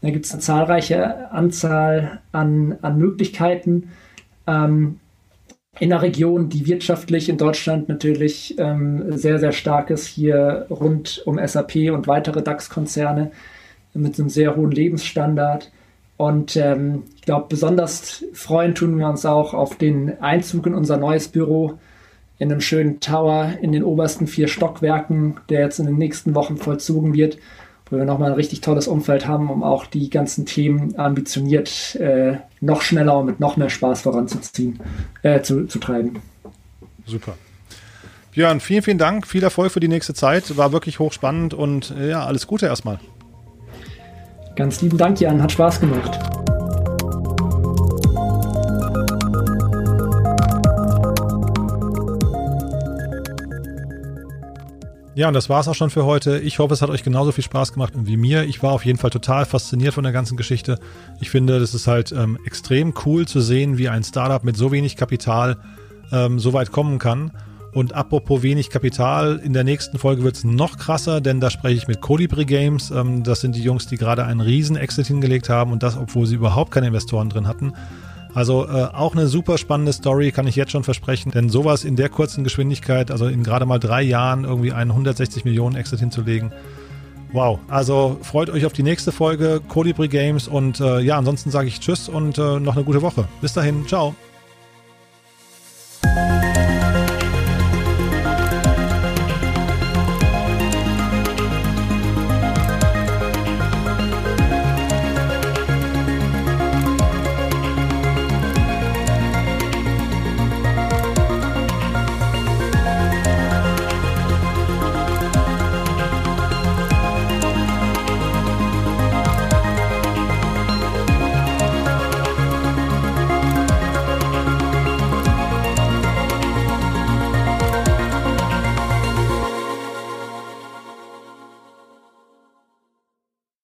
Da gibt es eine zahlreiche Anzahl an, an Möglichkeiten. Ähm, in einer Region, die wirtschaftlich in Deutschland natürlich ähm, sehr, sehr stark ist, hier rund um SAP und weitere DAX-Konzerne mit einem sehr hohen Lebensstandard. Und ähm, ich glaube, besonders freuen tun wir uns auch auf den Einzug in unser neues Büro in einem schönen Tower in den obersten vier Stockwerken, der jetzt in den nächsten Wochen vollzogen wird wo wir nochmal ein richtig tolles Umfeld haben, um auch die ganzen Themen ambitioniert äh, noch schneller und mit noch mehr Spaß voranzuziehen, äh, zu, zu treiben. Super. Björn, vielen, vielen Dank. Viel Erfolg für die nächste Zeit. War wirklich hochspannend und äh, ja, alles Gute erstmal. Ganz lieben Dank, Jan. Hat Spaß gemacht. Ja, und das war es auch schon für heute. Ich hoffe, es hat euch genauso viel Spaß gemacht wie mir. Ich war auf jeden Fall total fasziniert von der ganzen Geschichte. Ich finde, das ist halt ähm, extrem cool zu sehen, wie ein Startup mit so wenig Kapital ähm, so weit kommen kann. Und apropos wenig Kapital, in der nächsten Folge wird es noch krasser, denn da spreche ich mit Colibri Games. Ähm, das sind die Jungs, die gerade einen riesen Exit hingelegt haben und das, obwohl sie überhaupt keine Investoren drin hatten. Also äh, auch eine super spannende Story, kann ich jetzt schon versprechen. Denn sowas in der kurzen Geschwindigkeit, also in gerade mal drei Jahren irgendwie einen 160 Millionen Exit hinzulegen, Wow, also freut euch auf die nächste Folge Colibri Games und äh, ja, ansonsten sage ich Tschüss und äh, noch eine gute Woche. Bis dahin, ciao.